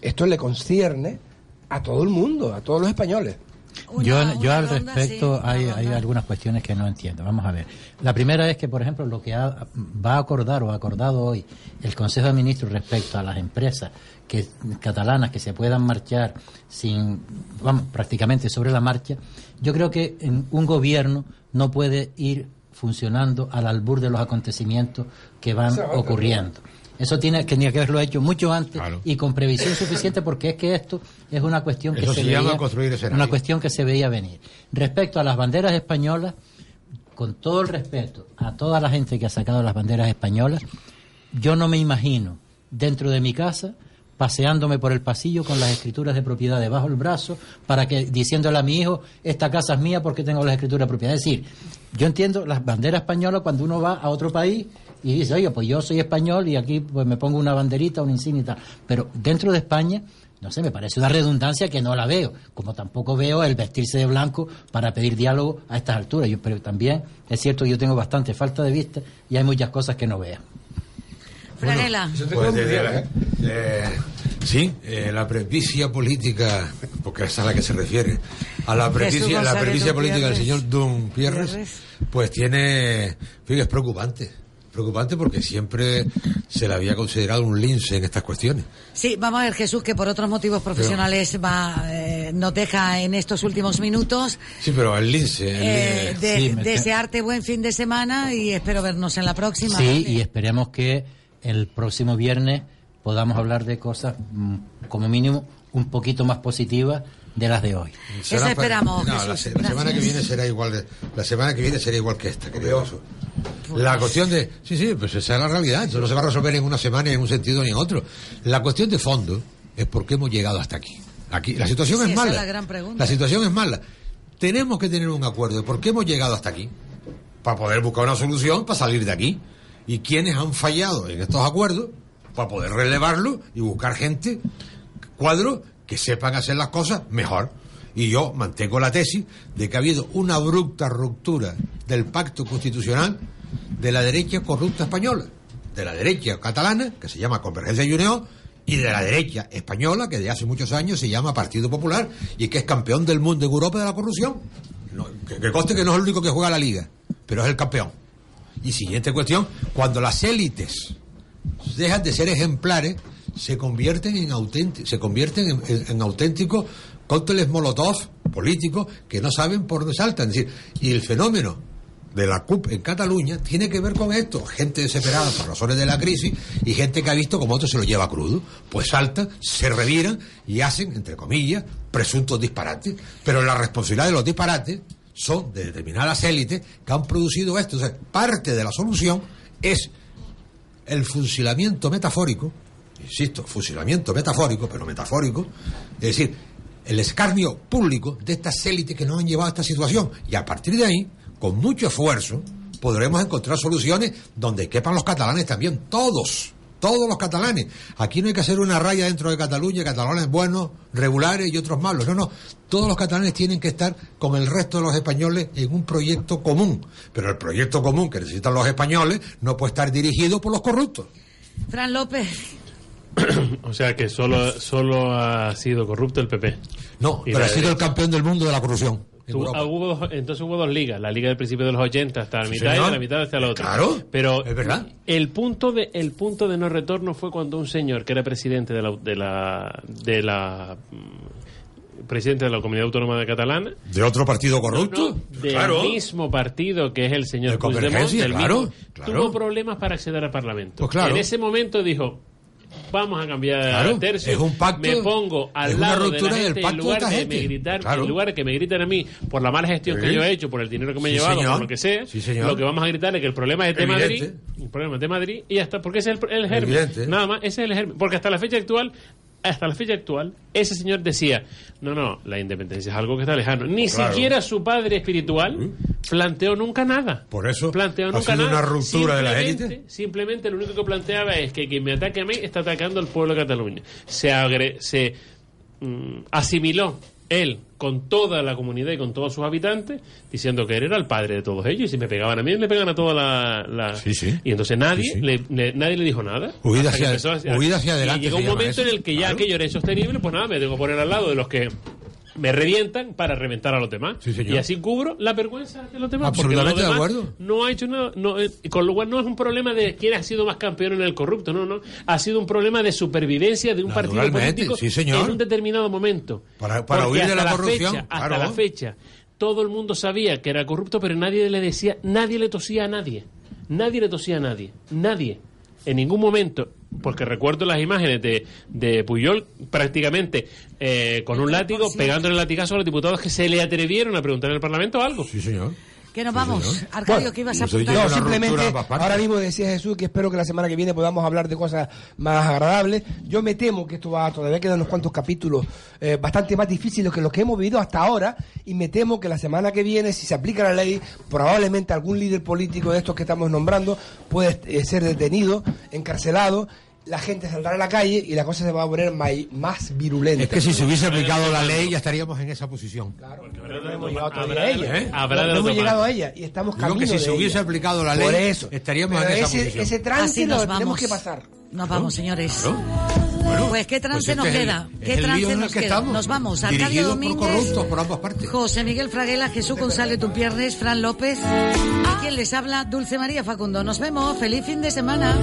esto le concierne a todo el mundo, a todos los españoles. Una- yo una yo al ronda, respecto sí, hay, hay algunas cuestiones que no entiendo. Vamos a ver. La primera es que, por ejemplo, lo que ha- va a acordar o ha acordado hoy el Consejo de Ministros respecto a las empresas que catalanas que se puedan marchar sin, vamos, prácticamente sobre la marcha, yo creo que en un gobierno no puede ir funcionando al albur de los acontecimientos que van ocurriendo. Eso tiene, tenía que haberlo hecho mucho antes Claro. y con previsión suficiente porque es que esto es una cuestión que Eso se se llama veía, construir una cuestión que se veía venir. Respecto a las banderas españolas, con todo el respeto a toda la gente que ha sacado las banderas españolas, yo no me imagino dentro de mi casa paseándome por el pasillo con las escrituras de propiedad debajo del brazo para que diciéndole a mi hijo esta casa es mía porque tengo las escrituras de propiedad. Es decir, yo entiendo las banderas españolas cuando uno va a otro país y dice, oye, pues yo soy español y aquí pues me pongo una banderita, una insignia y tal. Pero dentro de España, no sé, me parece una redundancia que no la veo, como tampoco veo el vestirse de blanco para pedir diálogo a estas alturas. Yo, pero también es cierto que yo tengo bastante falta de vista y hay muchas cosas que no veo. Franela. Pues desde la- eh, sí, eh, la presbicia política, porque esa es a la que se refiere, a la presbicia, la presbicia política del señor Dumpierres, Pierres. pues tiene, fíjate, es preocupante. Preocupante porque siempre se le había considerado un lince en estas cuestiones. Sí, vamos a ver, Jesús, que por otros motivos profesionales va, eh, nos deja en estos últimos minutos. Sí, pero el lince, el Eh, de- Sí, desearte buen fin de semana y espero vernos en la próxima. Sí, ¿vale? y esperemos que el próximo viernes podamos hablar de cosas, mm, como mínimo, un poquito más positivas de las de hoy. Eso esperamos, No, Jesús. la, se- la semana que viene será igual de, la semana que viene será igual que esta, querido Jesús. La cuestión de, sí, sí, pues esa es la realidad. Eso no se va a resolver en una semana ni en un sentido ni en otro. La cuestión de fondo es por qué hemos llegado hasta aquí. Aquí, la situación Sí, es esa mala. es la gran pregunta. La situación es mala. Tenemos que tener un acuerdo de por qué hemos llegado hasta aquí. Para poder buscar una solución para salir de aquí. Y quienes han fallado en estos acuerdos, para poder relevarlo y buscar gente, cuadros que sepan hacer las cosas mejor. Y yo mantengo la tesis de que ha habido una abrupta ruptura del pacto constitucional de la derecha corrupta española, de la derecha catalana, que se llama Convergencia y Unión, y de la derecha española, que desde hace muchos años se llama Partido Popular, y que es campeón del mundo en Europa de la corrupción. Que, que conste que no es el único que juega la liga, pero es el campeón. Y siguiente cuestión, cuando las élites dejan de ser ejemplares, se convierten en auténticos, se convierten en, auténticos cócteles molotov políticos que no saben por dónde saltan. Es decir, y el fenómeno de la CUP en Cataluña tiene que ver con esto. Gente desesperada por razones de la crisis y gente que ha visto cómo otro se lo lleva crudo. Pues saltan, se reviran y hacen, entre comillas, presuntos disparates. Pero la responsabilidad de los disparates son de determinadas élites que han producido esto. O sea, parte de la solución es el fusilamiento metafórico, insisto, fusilamiento metafórico, pero metafórico, es decir, el escarnio público de estas élites que nos han llevado a esta situación. Y a partir de ahí, con mucho esfuerzo, podremos encontrar soluciones donde quepan los catalanes también, todos, todos los catalanes. Aquí no hay que hacer una raya dentro de Cataluña, catalanes buenos, regulares y otros malos. No, no. Todos los catalanes tienen que estar con el resto de los españoles en un proyecto común. Pero el proyecto común que necesitan los españoles no puede estar dirigido por los corruptos. Fran López. *coughs* O sea que solo, solo ha sido corrupto el PP. No, Y pero ha sido el campeón del mundo de la corrupción. Ah, hubo entonces hubo dos ligas, la liga del principio de los 80 hasta la Sí, mitad y de la mitad hasta la otra. Claro, pero es verdad. El punto de el punto de no retorno fue cuando un señor que era presidente de la de la de la mm, presidente de la Comunidad Autónoma de Catalana ¿De otro partido corrupto? no, del claro. mismo partido que es el señor De Puigdemont, del claro, mismo, claro. tuvo problemas para acceder al Parlamento. Pues claro. En ese momento dijo Vamos a cambiar Claro, de tercio. es un pacto, me pongo al lado de la del gente en de lugar de, gente. me gritar, Claro. en lugar de que me griten a mí por la mala gestión Sí. que yo he hecho, por el dinero que me he Sí, llevado, señor. por lo que sea. Sí. Lo que vamos a gritar es que el problema es de Evidente. Madrid, el problema es de Madrid y ya está, porque ese es el, el germen. Evidente. Nada más, ese es el germen. Porque hasta la fecha actual hasta la fecha actual, ese señor decía, no, no, la independencia es algo que está lejano. Ni Claro. siquiera su padre espiritual planteó nunca nada. Por eso planteó ha nunca sido nada. una ruptura de la Simplemente- élite. Simplemente lo único que planteaba es que quien me ataque a mí está atacando al pueblo de Cataluña. Se, agre- se mm, asimiló él con toda la comunidad y con todos sus habitantes, diciendo que él era el padre de todos ellos y si me pegaban a mí, le pegan a toda la... la- Sí, sí. Y entonces nadie, Sí. Le, le- nadie le dijo nada. Huida hacia- empezó a- huida hacia adelante Y llegó un momento eso. en el que ya Claro. aquello era insostenible, pues nada, me tengo que poner al lado de los que me revientan para reventar a los demás. Sí, y así cubro la vergüenza de los demás. Absolutamente los de acuerdo. No ha hecho nada. No, eh, con lo cual no es un problema de quién ha sido más campeón en el corrupto, no, no. Ha sido un problema de supervivencia de un partido político sí, señor. en un determinado momento. Para- para huir de la corrupción, fecha, hasta la fecha, todo el mundo sabía que era corrupto, pero nadie le decía, nadie le tosía a nadie. Nadie le tosía a nadie. Nadie. En ningún momento, porque recuerdo las imágenes de, de Puyol prácticamente eh, con un látigo, pegándole latigazo a los diputados que se le atrevieron a preguntar en el Parlamento algo. Sí, señor. Que nos vamos. señor. Arcadio, Bueno, ¿qué ibas a apuntar? No, simplemente, ahora mismo decía Jesús que espero que la semana que viene podamos hablar de cosas más agradables. Yo me temo que esto va, todavía quedan unos cuantos capítulos eh, bastante más difíciles que los que hemos vivido hasta ahora y me temo que la semana que viene, si se aplica la ley, probablemente algún líder político de estos que estamos nombrando puede eh, ser detenido, encarcelado. La gente saldrá a la calle y la cosa se va a poner más virulenta. Es que si se hubiese aplicado la ley ya estaríamos en esa posición. no hemos llegado todavía Habrá a ella. ¿eh? No, no hemos llegado a ella y estamos Digo camino que si de se hubiese ella. aplicado la ley, Por eso. estaríamos Pero en esa ese, posición. ese trance Así lo nos tenemos vamos. que pasar. Nos vamos, señores. Bueno, Pues qué trance pues nos este es el- queda. ¿Qué trance nos que queda? estamos, Nos vamos. Arcadio por Domínguez, corruptos por ambas partes. José Miguel Fraguela, Jesús González Tupiernes, Fran López. Y quien les habla, Dulce María Facundo. Nos vemos. Feliz fin de semana.